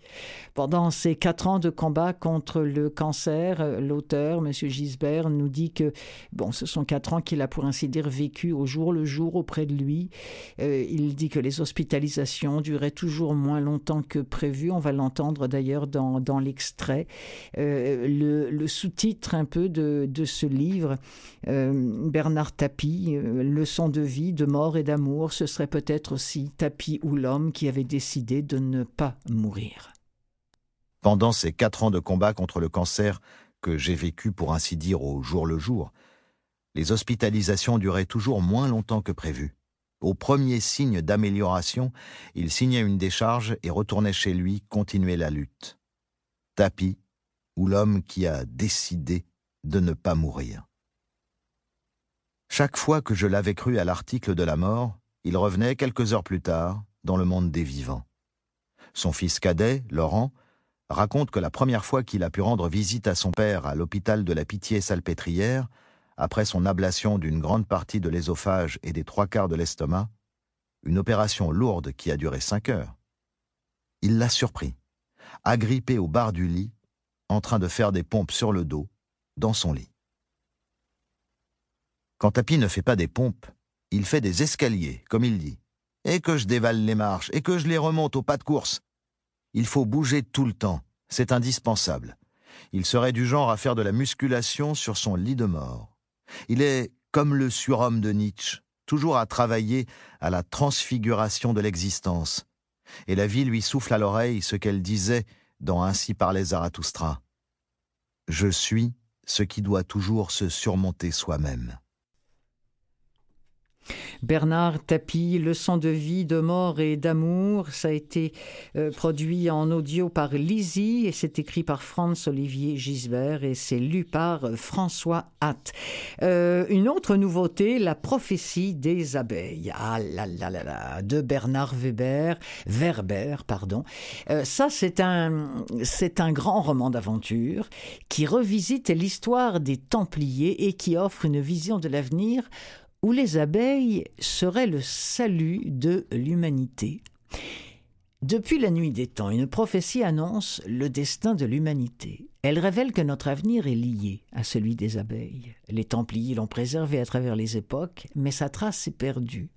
Pendant ces quatre ans de combat contre le cancer, euh, l'auteur, M. Gisbert, nous dit que bon, ce sont quatre ans qu'il a, pour ainsi dire, vécu au jour le jour auprès de lui. Euh, il dit que les hospitalisations duraient toujours moins longtemps que prévu. On va l'entendre d'ailleurs dans, dans l'extrait. Euh, le, sous-titre un peu de, de ce livre, Bernard Tapie, Leçon de vie, de mort et d'amour, ce serait peut-être aussi Tapie ou l'homme qui avait décidé de ne pas mourir. Pendant ces quatre ans de combat contre le cancer que j'ai vécu pour ainsi dire au jour le jour, les hospitalisations duraient toujours moins longtemps que prévu. Au premier signe d'amélioration, il signait une décharge et retournait chez lui continuer la lutte. Tapis, ou l'homme qui a décidé de ne pas mourir. Chaque fois que je l'avais cru à l'article de la mort, il revenait quelques heures plus tard dans le monde des vivants. Son fils cadet, Laurent, raconte que la première fois qu'il a pu rendre visite à son père à l'hôpital de la Pitié-Salpêtrière, après son ablation d'une grande partie de l'ésophage et des trois quarts de l'estomac, une opération lourde qui a duré cinq heures, il l'a surpris, agrippé au bar du lit, en train de faire des pompes sur le dos, dans son lit. Quand Tapi ne fait pas des pompes, il fait des escaliers, comme il dit, et que je dévale les marches, et que je les remonte au pas de course, il faut bouger tout le temps, c'est indispensable. Il serait du genre à faire de la musculation sur son lit de mort. Il est comme le surhomme de Nietzsche, toujours à travailler à la transfiguration de l'existence. Et la vie lui souffle à l'oreille ce qu'elle disait dans Ainsi parlait Zarathustra. Je suis ce qui doit toujours se surmonter soi-même. Bernard Tapie, Leçon de vie, de mort et d'amour. Ça a été euh, produit en audio par Lizzie et c'est écrit par Franz-Olivier Gisbert et c'est lu par euh, François Hatt. Euh, une autre nouveauté, La prophétie des abeilles. Ah là là là là, de Bernard Weber, Werber, pardon. ça, c'est un, c'est un grand roman d'aventure qui revisite l'histoire des Templiers et qui offre une vision de l'avenir où les abeilles seraient le salut de l'humanité. Depuis la nuit des temps, une prophétie annonce le destin de l'humanité. Elle révèle que notre avenir est lié à celui des abeilles. Les Templiers l'ont préservé à travers les époques, mais sa trace est perdue.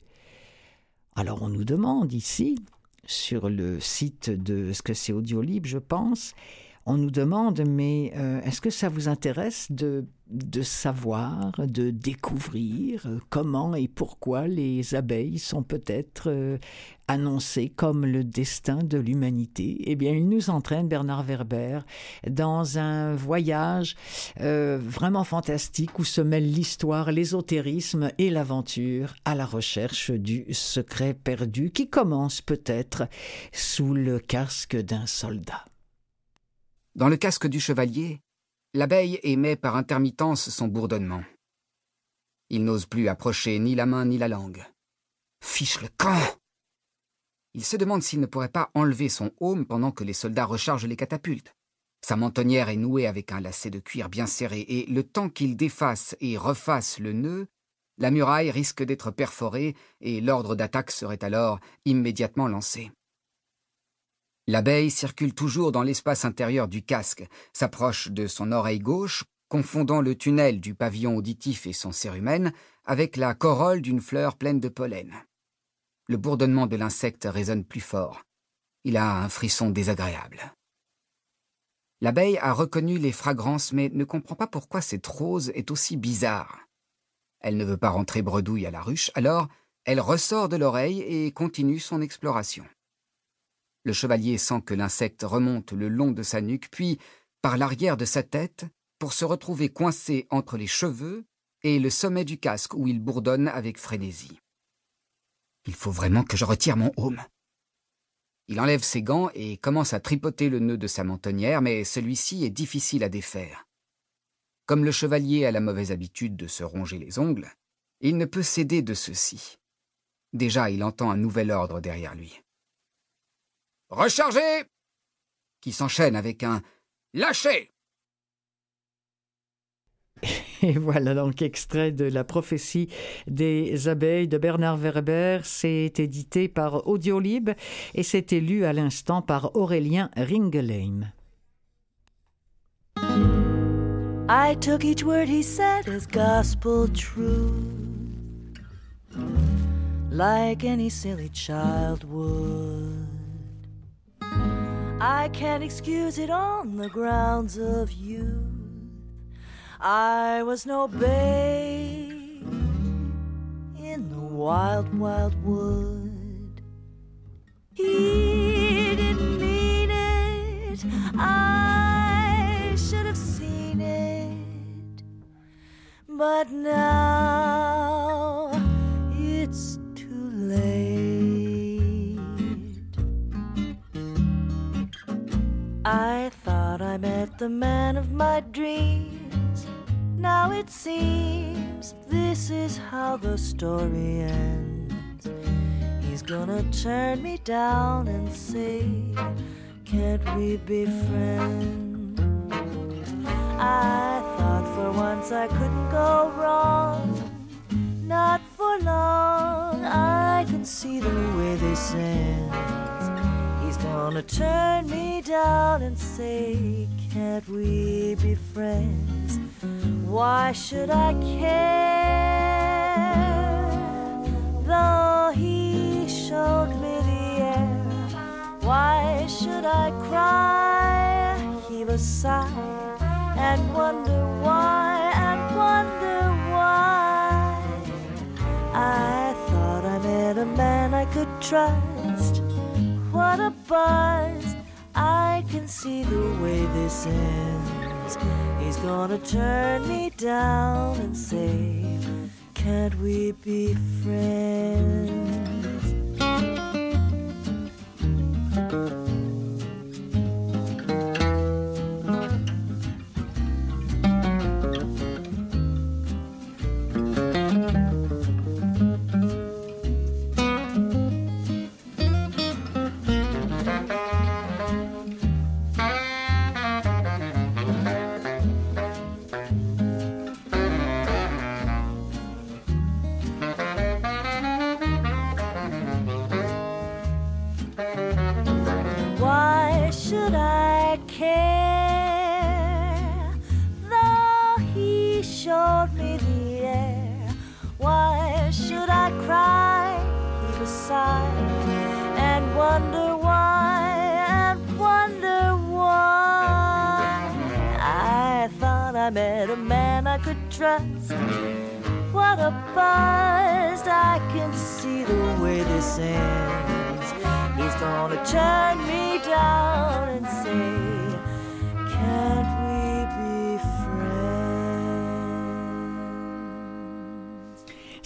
Alors on nous demande ici, sur le site de ce que c'est Audiolib, je pense, on nous demande, mais euh, est-ce que ça vous intéresse de, de savoir, de découvrir euh, comment et pourquoi les abeilles sont peut-être euh, annoncées comme le destin de l'humanité Eh bien, il nous entraîne, Bernard Werber, dans un voyage vraiment fantastique où se mêlent l'histoire, l'ésotérisme et l'aventure à la recherche du secret perdu qui commence peut-être sous le casque d'un soldat. Dans le casque du chevalier, l'abeille émet par intermittence son bourdonnement. Il n'ose plus approcher ni la main ni la langue. Fiche le camp Il se demande s'il ne pourrait pas enlever son aume pendant que les soldats rechargent les catapultes. Sa mentonnière est nouée avec un lacet de cuir bien serré, et le temps qu'il défasse et refasse le nœud, la muraille risque d'être perforée, et l'ordre d'attaque serait alors immédiatement lancé. L'abeille circule toujours dans l'espace intérieur du casque, s'approche de son oreille gauche, confondant le tunnel du pavillon auditif et son cérumen avec la corolle d'une fleur pleine de pollen. Le bourdonnement de l'insecte résonne plus fort. Il a un frisson désagréable. L'abeille a reconnu les fragrances mais ne comprend pas pourquoi cette rose est aussi bizarre. Elle ne veut pas rentrer bredouille à la ruche, alors elle ressort de l'oreille et continue son exploration. Le chevalier sent que l'insecte remonte le long de sa nuque, puis par l'arrière de sa tête, pour se retrouver coincé entre les cheveux et le sommet du casque où il bourdonne avec frénésie. Il faut vraiment que je retire mon haume. Il enlève ses gants et commence à tripoter le nœud de sa mentonnière, mais celui-ci est difficile à défaire. Comme le chevalier a la mauvaise habitude de se ronger les ongles, il ne peut céder de ceci. Déjà il entend un nouvel ordre derrière lui. Rechargez qui s'enchaîne avec un Lâchez <laughs> Et voilà donc extrait de la prophétie des abeilles de Bernard Werber. C'est édité par Audiolib et c'est lu à l'instant par Aurélien Ringelheim. I took each word he said as gospel truth, like any silly child would. I can't excuse it on the grounds of youth. I was no babe in the wild, wild wood. He didn't mean it. I should have seen it. But now I thought I met the man of my dreams. Now it seems this is how the story ends. He's gonna turn me down and say, Can't we be friends? I thought for once I couldn't go wrong. Not for long, I can see the way this ends. Gonna turn me down and say, Can't we be friends? Why should I care? Though he showed me the air, why should I cry? Heave a sigh and wonder why, and wonder why. I thought I met a man I could trust. I can see the way this ends. He's gonna turn me down and say, Can't we be friends?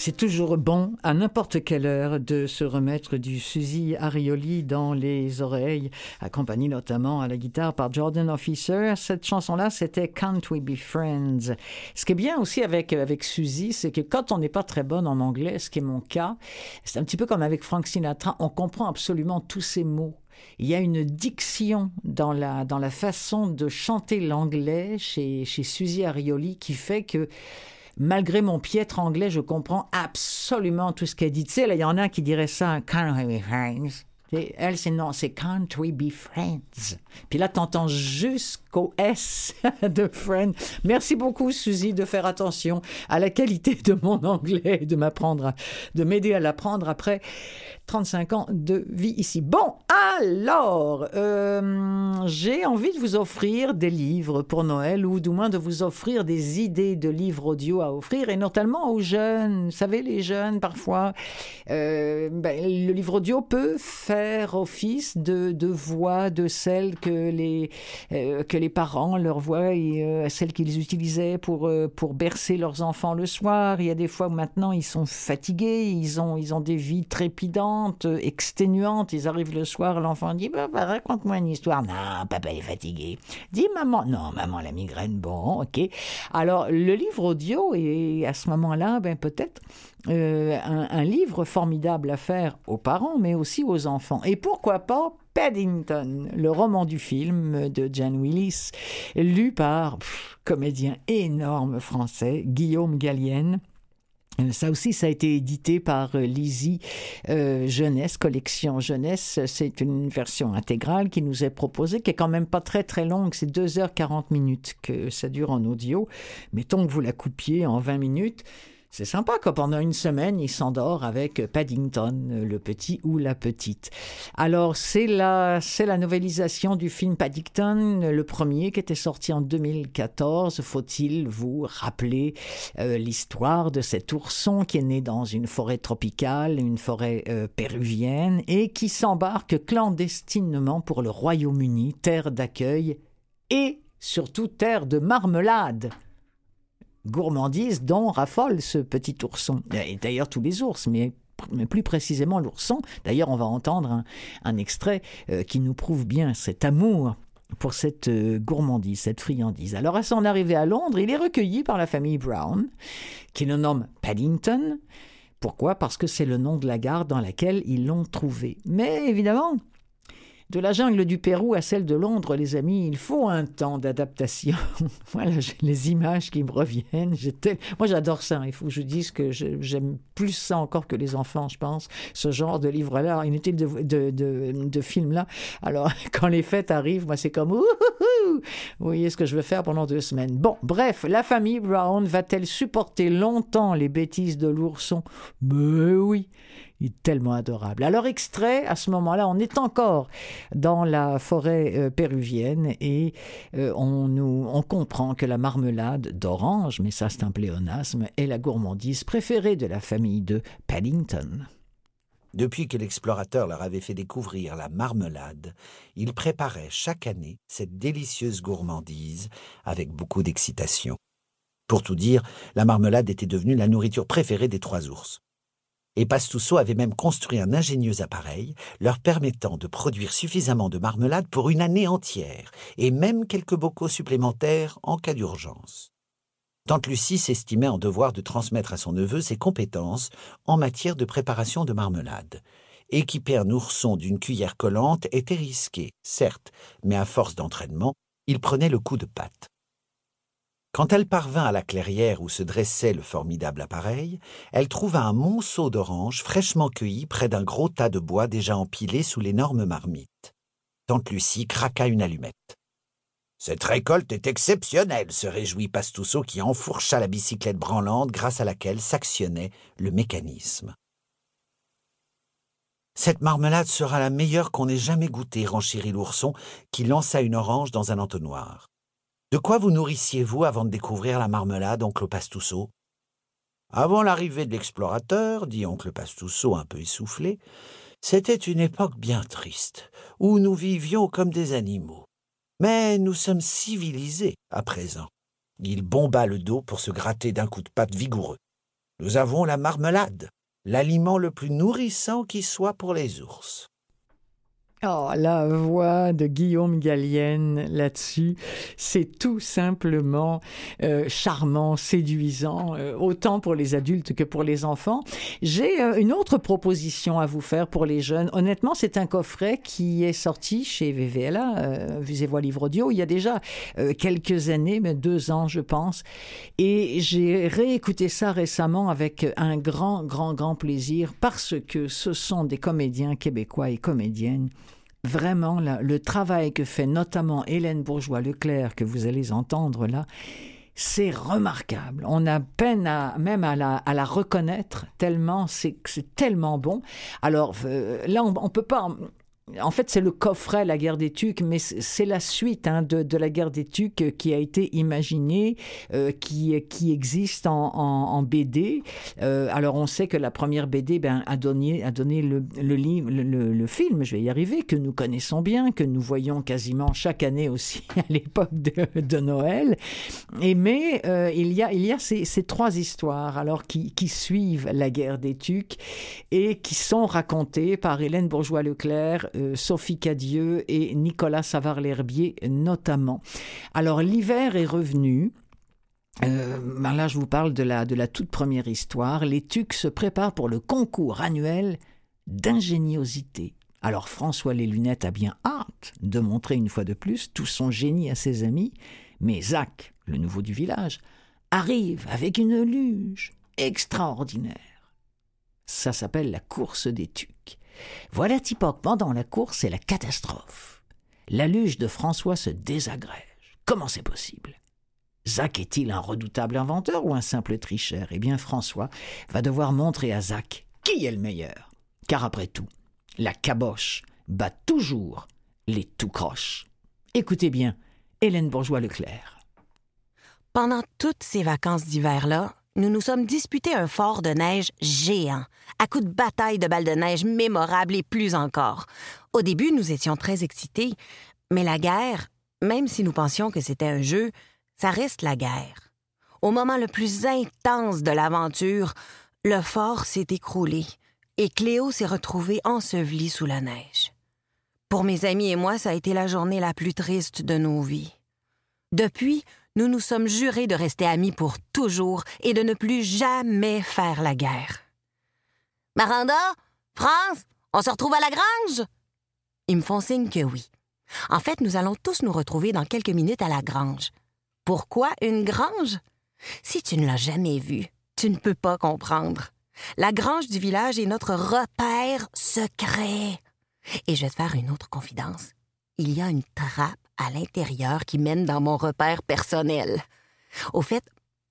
C'est toujours bon, à n'importe quelle heure, de se remettre du Suzy Arioli dans les oreilles, accompagné notamment à la guitare par Jordan Officer. Cette chanson-là, c'était Can't We Be Friends? Ce qui est bien aussi avec, avec Suzy, c'est que quand on n'est pas très bonne en anglais, ce qui est mon cas, c'est un petit peu comme avec Frank Sinatra, on comprend absolument tous ces mots. Il y a une diction dans la, dans la façon de chanter l'anglais chez, chez Suzy Arioli qui fait que malgré mon piètre anglais, je comprends absolument tout ce qu'elle dit. Tu sais, il y en a qui diraient ça, elle, c'est non, c'est Can't we be friends? Puis là, t'entends jusqu'au S <laughs> de friend. Merci beaucoup, Suzy, de faire attention à la qualité de mon anglais et de m'apprendre, de m'aider à l'apprendre après 35 ans de vie ici. Bon, alors, euh, j'ai envie de vous offrir des livres pour Noël ou du moins de vous offrir des idées de livres audio à offrir et notamment aux jeunes. Vous savez, les jeunes, parfois, euh, ben, le livre audio peut faire office de, de voix de celle que les, euh, que les parents leur voient et euh, celles qu'ils utilisaient pour, euh, pour bercer leurs enfants le soir. Il y a des fois où maintenant ils sont fatigués, ils ont, ils ont des vies trépidantes, exténuantes. Ils arrivent le soir, l'enfant dit bah, bah, Raconte-moi une histoire. Non, papa est fatigué. Dis maman. Non, maman, la migraine. Bon, ok. Alors, le livre audio est à ce moment-là, ben, peut-être euh, un, livre formidable à faire aux parents, mais aussi aux enfants. Et pourquoi pas Paddington, le roman du film de Jan Willis, lu par pff, comédien énorme français Guillaume Gallienne. Euh, Ça aussi, ça a été édité par euh, Lizzie Jeunesse, collection Jeunesse. C'est une version intégrale qui nous est proposée, qui est quand même pas très très longue. C'est 2h40 minutes que ça dure en audio. Mettons que vous la coupiez en 20 minutes. C'est sympa que pendant une semaine, il s'endort avec Paddington, le petit ou la petite. Alors, c'est la, c'est la novélisation du film Paddington, le premier qui était sorti en 2014. Faut-il vous rappeler euh, l'histoire de cet ourson qui est né dans une forêt tropicale, une forêt euh, péruvienne, et qui s'embarque clandestinement pour le Royaume-Uni, terre d'accueil et surtout terre de marmelade? Gourmandise dont raffole ce petit ourson. Et d'ailleurs tous les ours, mais plus précisément l'ourson. D'ailleurs, on va entendre un, un extrait euh, qui nous prouve bien cet amour pour cette euh, gourmandise, cette friandise. Alors, à son arrivée à Londres, il est recueilli par la famille Brown, qui le nomme Paddington. Pourquoi? Parce que c'est le nom de la gare dans laquelle ils l'ont trouvé. Mais évidemment, de la jungle du Pérou à celle de Londres, les amis, il faut un temps d'adaptation. <laughs> voilà, j'ai les images qui me reviennent. Moi, j'adore ça. Il faut que je dise que j'aime plus ça encore que les enfants, je pense. Ce genre de livre-là, inutile de, de, de, de film-là. Alors, <laughs> quand les fêtes arrivent, moi, c'est comme... Ouhouhou Vous voyez ce que je veux faire pendant deux semaines. Bon, bref, la famille Brown va-t-elle supporter longtemps les bêtises de l'ourson? Mais oui il est tellement adorable. Alors, extrait, à ce moment-là, on est encore dans la forêt euh, péruvienne et euh, on, nous, on comprend que la marmelade d'orange, mais ça c'est un pléonasme, est la gourmandise préférée de la famille de Paddington. Depuis que l'explorateur leur avait fait découvrir la marmelade, il préparait chaque année cette délicieuse gourmandise avec beaucoup d'excitation. Pour tout dire, la marmelade était devenue la nourriture préférée des trois ours. Et Pastousseau avait même construit un ingénieux appareil leur permettant de produire suffisamment de marmelade pour une année entière, et même quelques bocaux supplémentaires en cas d'urgence. Tante Lucie s'estimait en devoir de transmettre à son neveu ses compétences en matière de préparation de marmelade. Équiper un ourson d'une cuillère collante était risqué, certes, mais à force d'entraînement, il prenait le coup de patte. Quand elle parvint à la clairière où se dressait le formidable appareil, elle trouva un monceau d'oranges fraîchement cueillis près d'un gros tas de bois déjà empilé sous l'énorme marmite. Tante Lucie craqua une allumette. Cette récolte est exceptionnelle, se réjouit Pastousseau qui enfourcha la bicyclette branlante grâce à laquelle s'actionnait le mécanisme. Cette marmelade sera la meilleure qu'on ait jamais goûtée, renchérit l'ourson, qui lança une orange dans un entonnoir. De quoi vous nourrissiez-vous avant de découvrir la marmelade, oncle Pastousseau? Avant l'arrivée de l'explorateur, dit oncle Pastousseau un peu essoufflé, c'était une époque bien triste, où nous vivions comme des animaux. Mais nous sommes civilisés à présent. Il bomba le dos pour se gratter d'un coup de patte vigoureux. Nous avons la marmelade, l'aliment le plus nourrissant qui soit pour les ours. Oh, la voix de Guillaume Gallienne là-dessus, c'est tout simplement euh, charmant, séduisant, euh, autant pour les adultes que pour les enfants. J'ai euh, une autre proposition à vous faire pour les jeunes. Honnêtement, c'est un coffret qui est sorti chez VVLA, euh, Visez Voix Livre Audio, il y a déjà quelques années, mais deux ans, je pense. Et j'ai réécouté ça récemment avec un grand, grand, grand plaisir parce que ce sont des comédiens québécois et comédiennes vraiment le travail que fait notamment Hélène Bourgeois-Leclerc, que vous allez entendre là, c'est remarquable. On a peine à, même à la, reconnaître tellement c'est c'est tellement bon. Alors euh, là, on, on peut pas. En fait, c'est le coffret La guerre des tucs, mais c'est la suite hein, de, de la guerre des tucs qui a été imaginée, euh, qui, qui existe en, en, BD. Euh, alors, on sait que la première BD ben, a donné, a donné le, le, film, je vais y arriver, que nous connaissons bien, que nous voyons quasiment chaque année aussi <laughs> à l'époque de, de Noël. Et mais euh, il y a, il y a ces, ces trois histoires alors qui, qui suivent la guerre des tucs et qui sont racontées par Hélène Bourgeois-Leclerc, Sophie Cadieux et Nicolas Savard-L'Herbier notamment. Alors l'hiver est revenu. Euh, ben là, je vous parle de la, de la toute première histoire. Les Tucs se préparent pour le concours annuel d'ingéniosité. Alors François les lunettes a bien hâte de montrer une fois de plus tout son génie à ses amis, mais Zach, le nouveau du village, arrive avec une luge extraordinaire. Ça s'appelle la course des tucs. Voilà Tipoc pendant la course, c'est la catastrophe. La luge de François se désagrège. Comment c'est possible? Zach est-il un redoutable inventeur ou un simple tricheur? Eh bien, François va devoir montrer à Zach qui est le meilleur. Car après tout, la caboche bat toujours les tout croches. Écoutez bien, Hélène Bourgeois-Leclerc. Pendant toutes ces vacances d'hiver-là, nous nous sommes disputés un fort de neige géant, à coups de bataille de balles de neige mémorables et plus encore. Au début, nous étions très excités, mais la guerre, même si nous pensions que c'était un jeu, ça reste la guerre. Au moment le plus intense de l'aventure, le fort s'est écroulé et Cléo s'est retrouvée ensevelie sous la neige. Pour mes amis et moi, ça a été la journée la plus triste de nos vies. Depuis, nous nous sommes jurés de rester amis pour toujours et de ne plus jamais faire la guerre. Maranda, France, on se retrouve à la grange? Ils me font signe que oui. En fait, nous allons tous nous retrouver dans quelques minutes à la grange. Pourquoi une grange? Si tu ne l'as jamais vue, tu ne peux pas comprendre. La grange du village est notre repère secret. Et je vais te faire une autre confidence. Il y a une trappe à l'intérieur qui mène dans mon repère personnel. Au fait,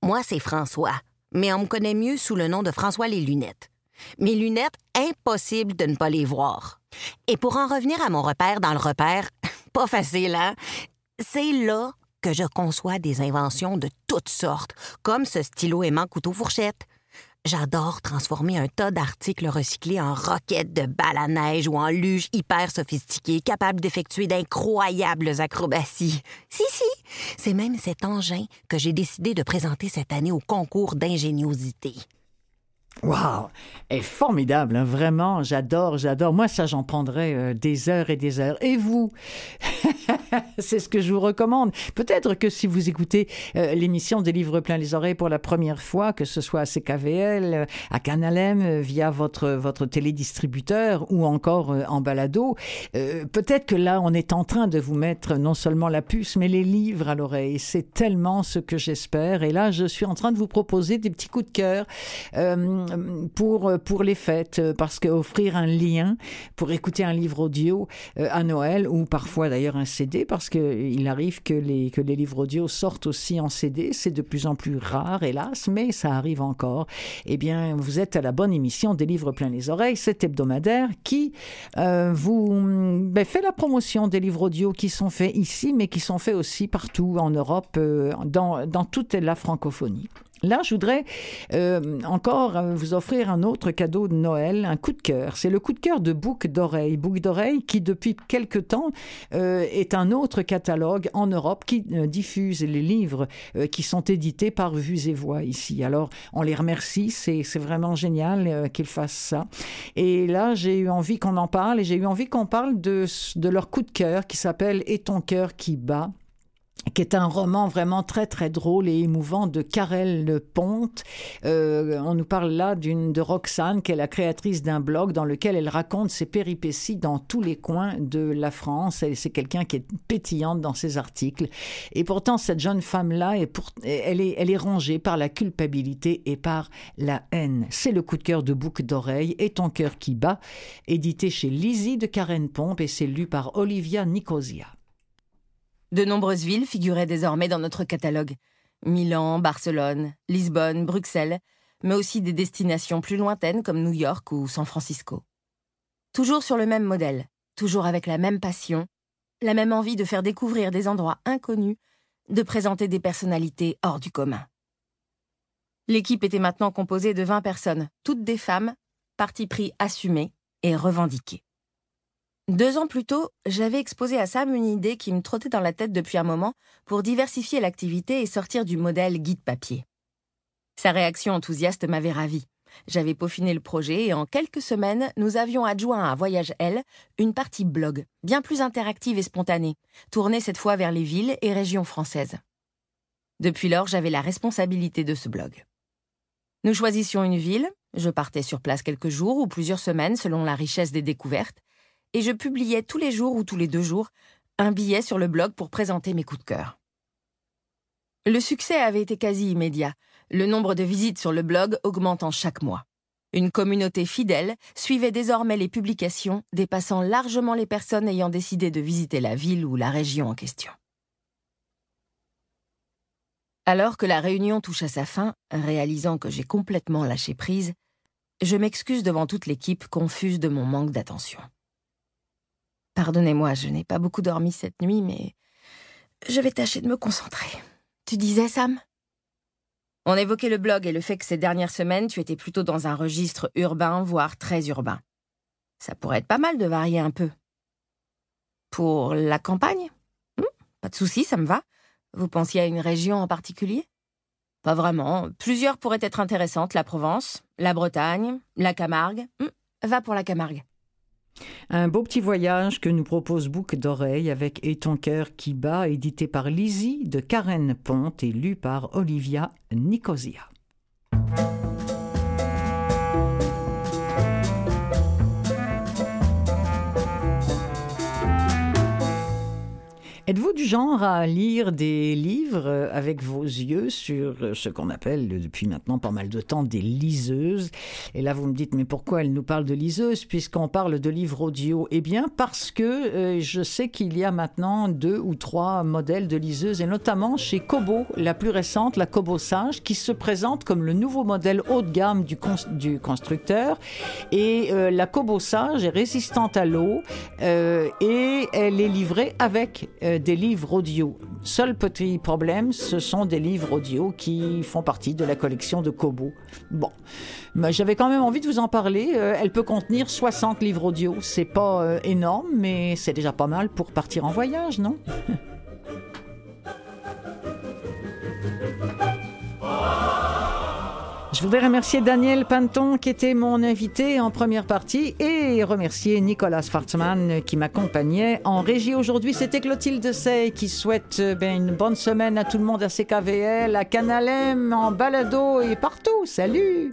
moi, c'est François, mais on me connaît mieux sous le nom de François les lunettes. Mes lunettes, impossible de ne pas les voir. Et pour en revenir à mon repère dans le repère, <laughs> pas facile, hein? C'est là que je conçois des inventions de toutes sortes, comme ce stylo aimant couteau-fourchette, J'adore transformer un tas d'articles recyclés en roquettes de balles à neige ou en luges hyper sophistiquées capables d'effectuer d'incroyables acrobaties. Si, si, c'est même cet engin que j'ai décidé de présenter cette année au concours d'ingéniosité. Waouh est formidable, hein, vraiment, j'adore, j'adore. Moi, ça, j'en prendrais euh, des heures et des heures. Et vous? <laughs> <laughs> C'est ce que je vous recommande. Peut-être que si vous écoutez euh, l'émission des livres plein les oreilles pour la première fois, que ce soit à CKVL, euh, à Canalem, via votre, votre télédistributeur ou encore en balado, peut-être que là, on est en train de vous mettre non seulement la puce, mais les livres à l'oreille. C'est tellement ce que j'espère. Et là, je suis en train de vous proposer des petits coups de cœur pour, pour les fêtes, parce qu'offrir un lien pour écouter un livre audio euh, à Noël, ou parfois d'ailleurs un CD, parce qu'il arrive que les, que les livres audio sortent aussi en CD, c'est de plus en plus rare, hélas, mais ça arrive encore. Eh bien, vous êtes à la bonne émission des livres plein les oreilles, cet hebdomadaire qui euh, vous ben, fait la promotion des livres audio qui sont faits ici, mais qui sont faits aussi partout en Europe, euh, dans toute la francophonie. Là, je voudrais euh, encore euh, vous offrir un autre cadeau de Noël, un coup de cœur. C'est le coup de cœur de Boucle d'oreille. Boucle d'oreille qui, depuis quelque temps, euh, est un autre catalogue en Europe qui diffuse les livres qui sont édités par Vues et Voix ici. Alors, on les remercie. C'est vraiment génial qu'ils fassent ça. Et là, j'ai eu envie qu'on en parle et j'ai eu envie qu'on parle de, de leur coup de cœur qui s'appelle Et ton cœur qui bat qui est un roman vraiment très très drôle et émouvant de Karel Ponte. Euh, on nous parle là d'une de Roxane, qui est la créatrice d'un blog dans lequel elle raconte ses péripéties dans tous les coins de la France. Et c'est quelqu'un qui est pétillante dans ses articles. Et pourtant, cette jeune femme-là, est elle, est, elle est rongée par la culpabilité et par la haine. C'est le coup de cœur de Boucle d'oreille et ton cœur qui bat, édité chez Lizzie de Karen Pompe et c'est lu par Olivia Nicosia. De nombreuses villes figuraient désormais dans notre catalogue. Milan, Barcelone, Lisbonne, Bruxelles, mais aussi des destinations plus lointaines comme New York ou San Francisco. Toujours sur le même modèle, toujours avec la même passion, la même envie de faire découvrir des endroits inconnus, de présenter des personnalités hors du commun. L'équipe était maintenant composée de 20 personnes, toutes des femmes, parti pris assumé et revendiqué. Deux ans plus tôt, j'avais exposé à Sam une idée qui me trottait dans la tête depuis un moment pour diversifier l'activité et sortir du modèle guide papier. Sa réaction enthousiaste m'avait ravi. J'avais peaufiné le projet et en quelques semaines, nous avions adjoint à Voyage L une partie blog, bien plus interactive et spontanée, tournée cette fois vers les villes et régions françaises. Depuis lors, j'avais la responsabilité de ce blog. Nous choisissions une ville, je partais sur place quelques jours ou plusieurs semaines selon la richesse des découvertes, et je publiais tous les jours ou tous les deux jours un billet sur le blog pour présenter mes coups de cœur. Le succès avait été quasi immédiat, le nombre de visites sur le blog augmentant chaque mois. Une communauté fidèle suivait désormais les publications, dépassant largement les personnes ayant décidé de visiter la ville ou la région en question. Alors que la réunion touche à sa fin, réalisant que j'ai complètement lâché prise, je m'excuse devant toute l'équipe confuse de mon manque d'attention. Pardonnez-moi, je n'ai pas beaucoup dormi cette nuit, mais je vais tâcher de me concentrer. Tu disais, Sam? On évoquait le blog et le fait que ces dernières semaines, tu étais plutôt dans un registre urbain, voire très urbain. Ça pourrait être pas mal de varier un peu. Pour la campagne? Hmm, Pas de souci, ça me va. Vous pensiez à une région en particulier? Pas vraiment. Plusieurs pourraient être intéressantes. La Provence, la Bretagne, la Camargue. Hmm, va pour la Camargue. Un beau petit voyage que nous propose Boucle d'oreille avec Et ton cœur qui bat, édité par Lizzie de Karen Ponte et lu par Olivia Nicosia. Êtes-vous du genre à lire des livres avec vos yeux sur ce qu'on appelle depuis maintenant pas mal de temps des liseuses? Et là, vous me dites, mais pourquoi elle nous parle de liseuses puisqu'on parle de livres audio? Eh bien, parce que euh, je sais qu'il y a maintenant deux ou trois modèles de liseuses, et notamment chez Kobo, la plus récente, la Kobo Sage, qui se présente comme le nouveau modèle haut de gamme du, constructeur. Et euh, la Kobo Sage est résistante à l'eau euh, et elle est livrée avec des livres audio. Seul petit problème, ce sont des livres audio qui font partie de la collection de Kobo. Bon, mais j'avais quand même envie de vous en parler. Euh, elle peut contenir 60 livres audio. C'est pas euh, énorme, mais c'est déjà pas mal pour partir en voyage, non? <laughs> Je voudrais remercier Daniel Panton qui était mon invité en première partie et remercier Nicolas Schwarzmann qui m'accompagnait en régie aujourd'hui. C'était Clotilde Sey qui souhaite euh, ben, une bonne semaine à tout le monde à CKVL, à Canalem, en balado et partout. Salut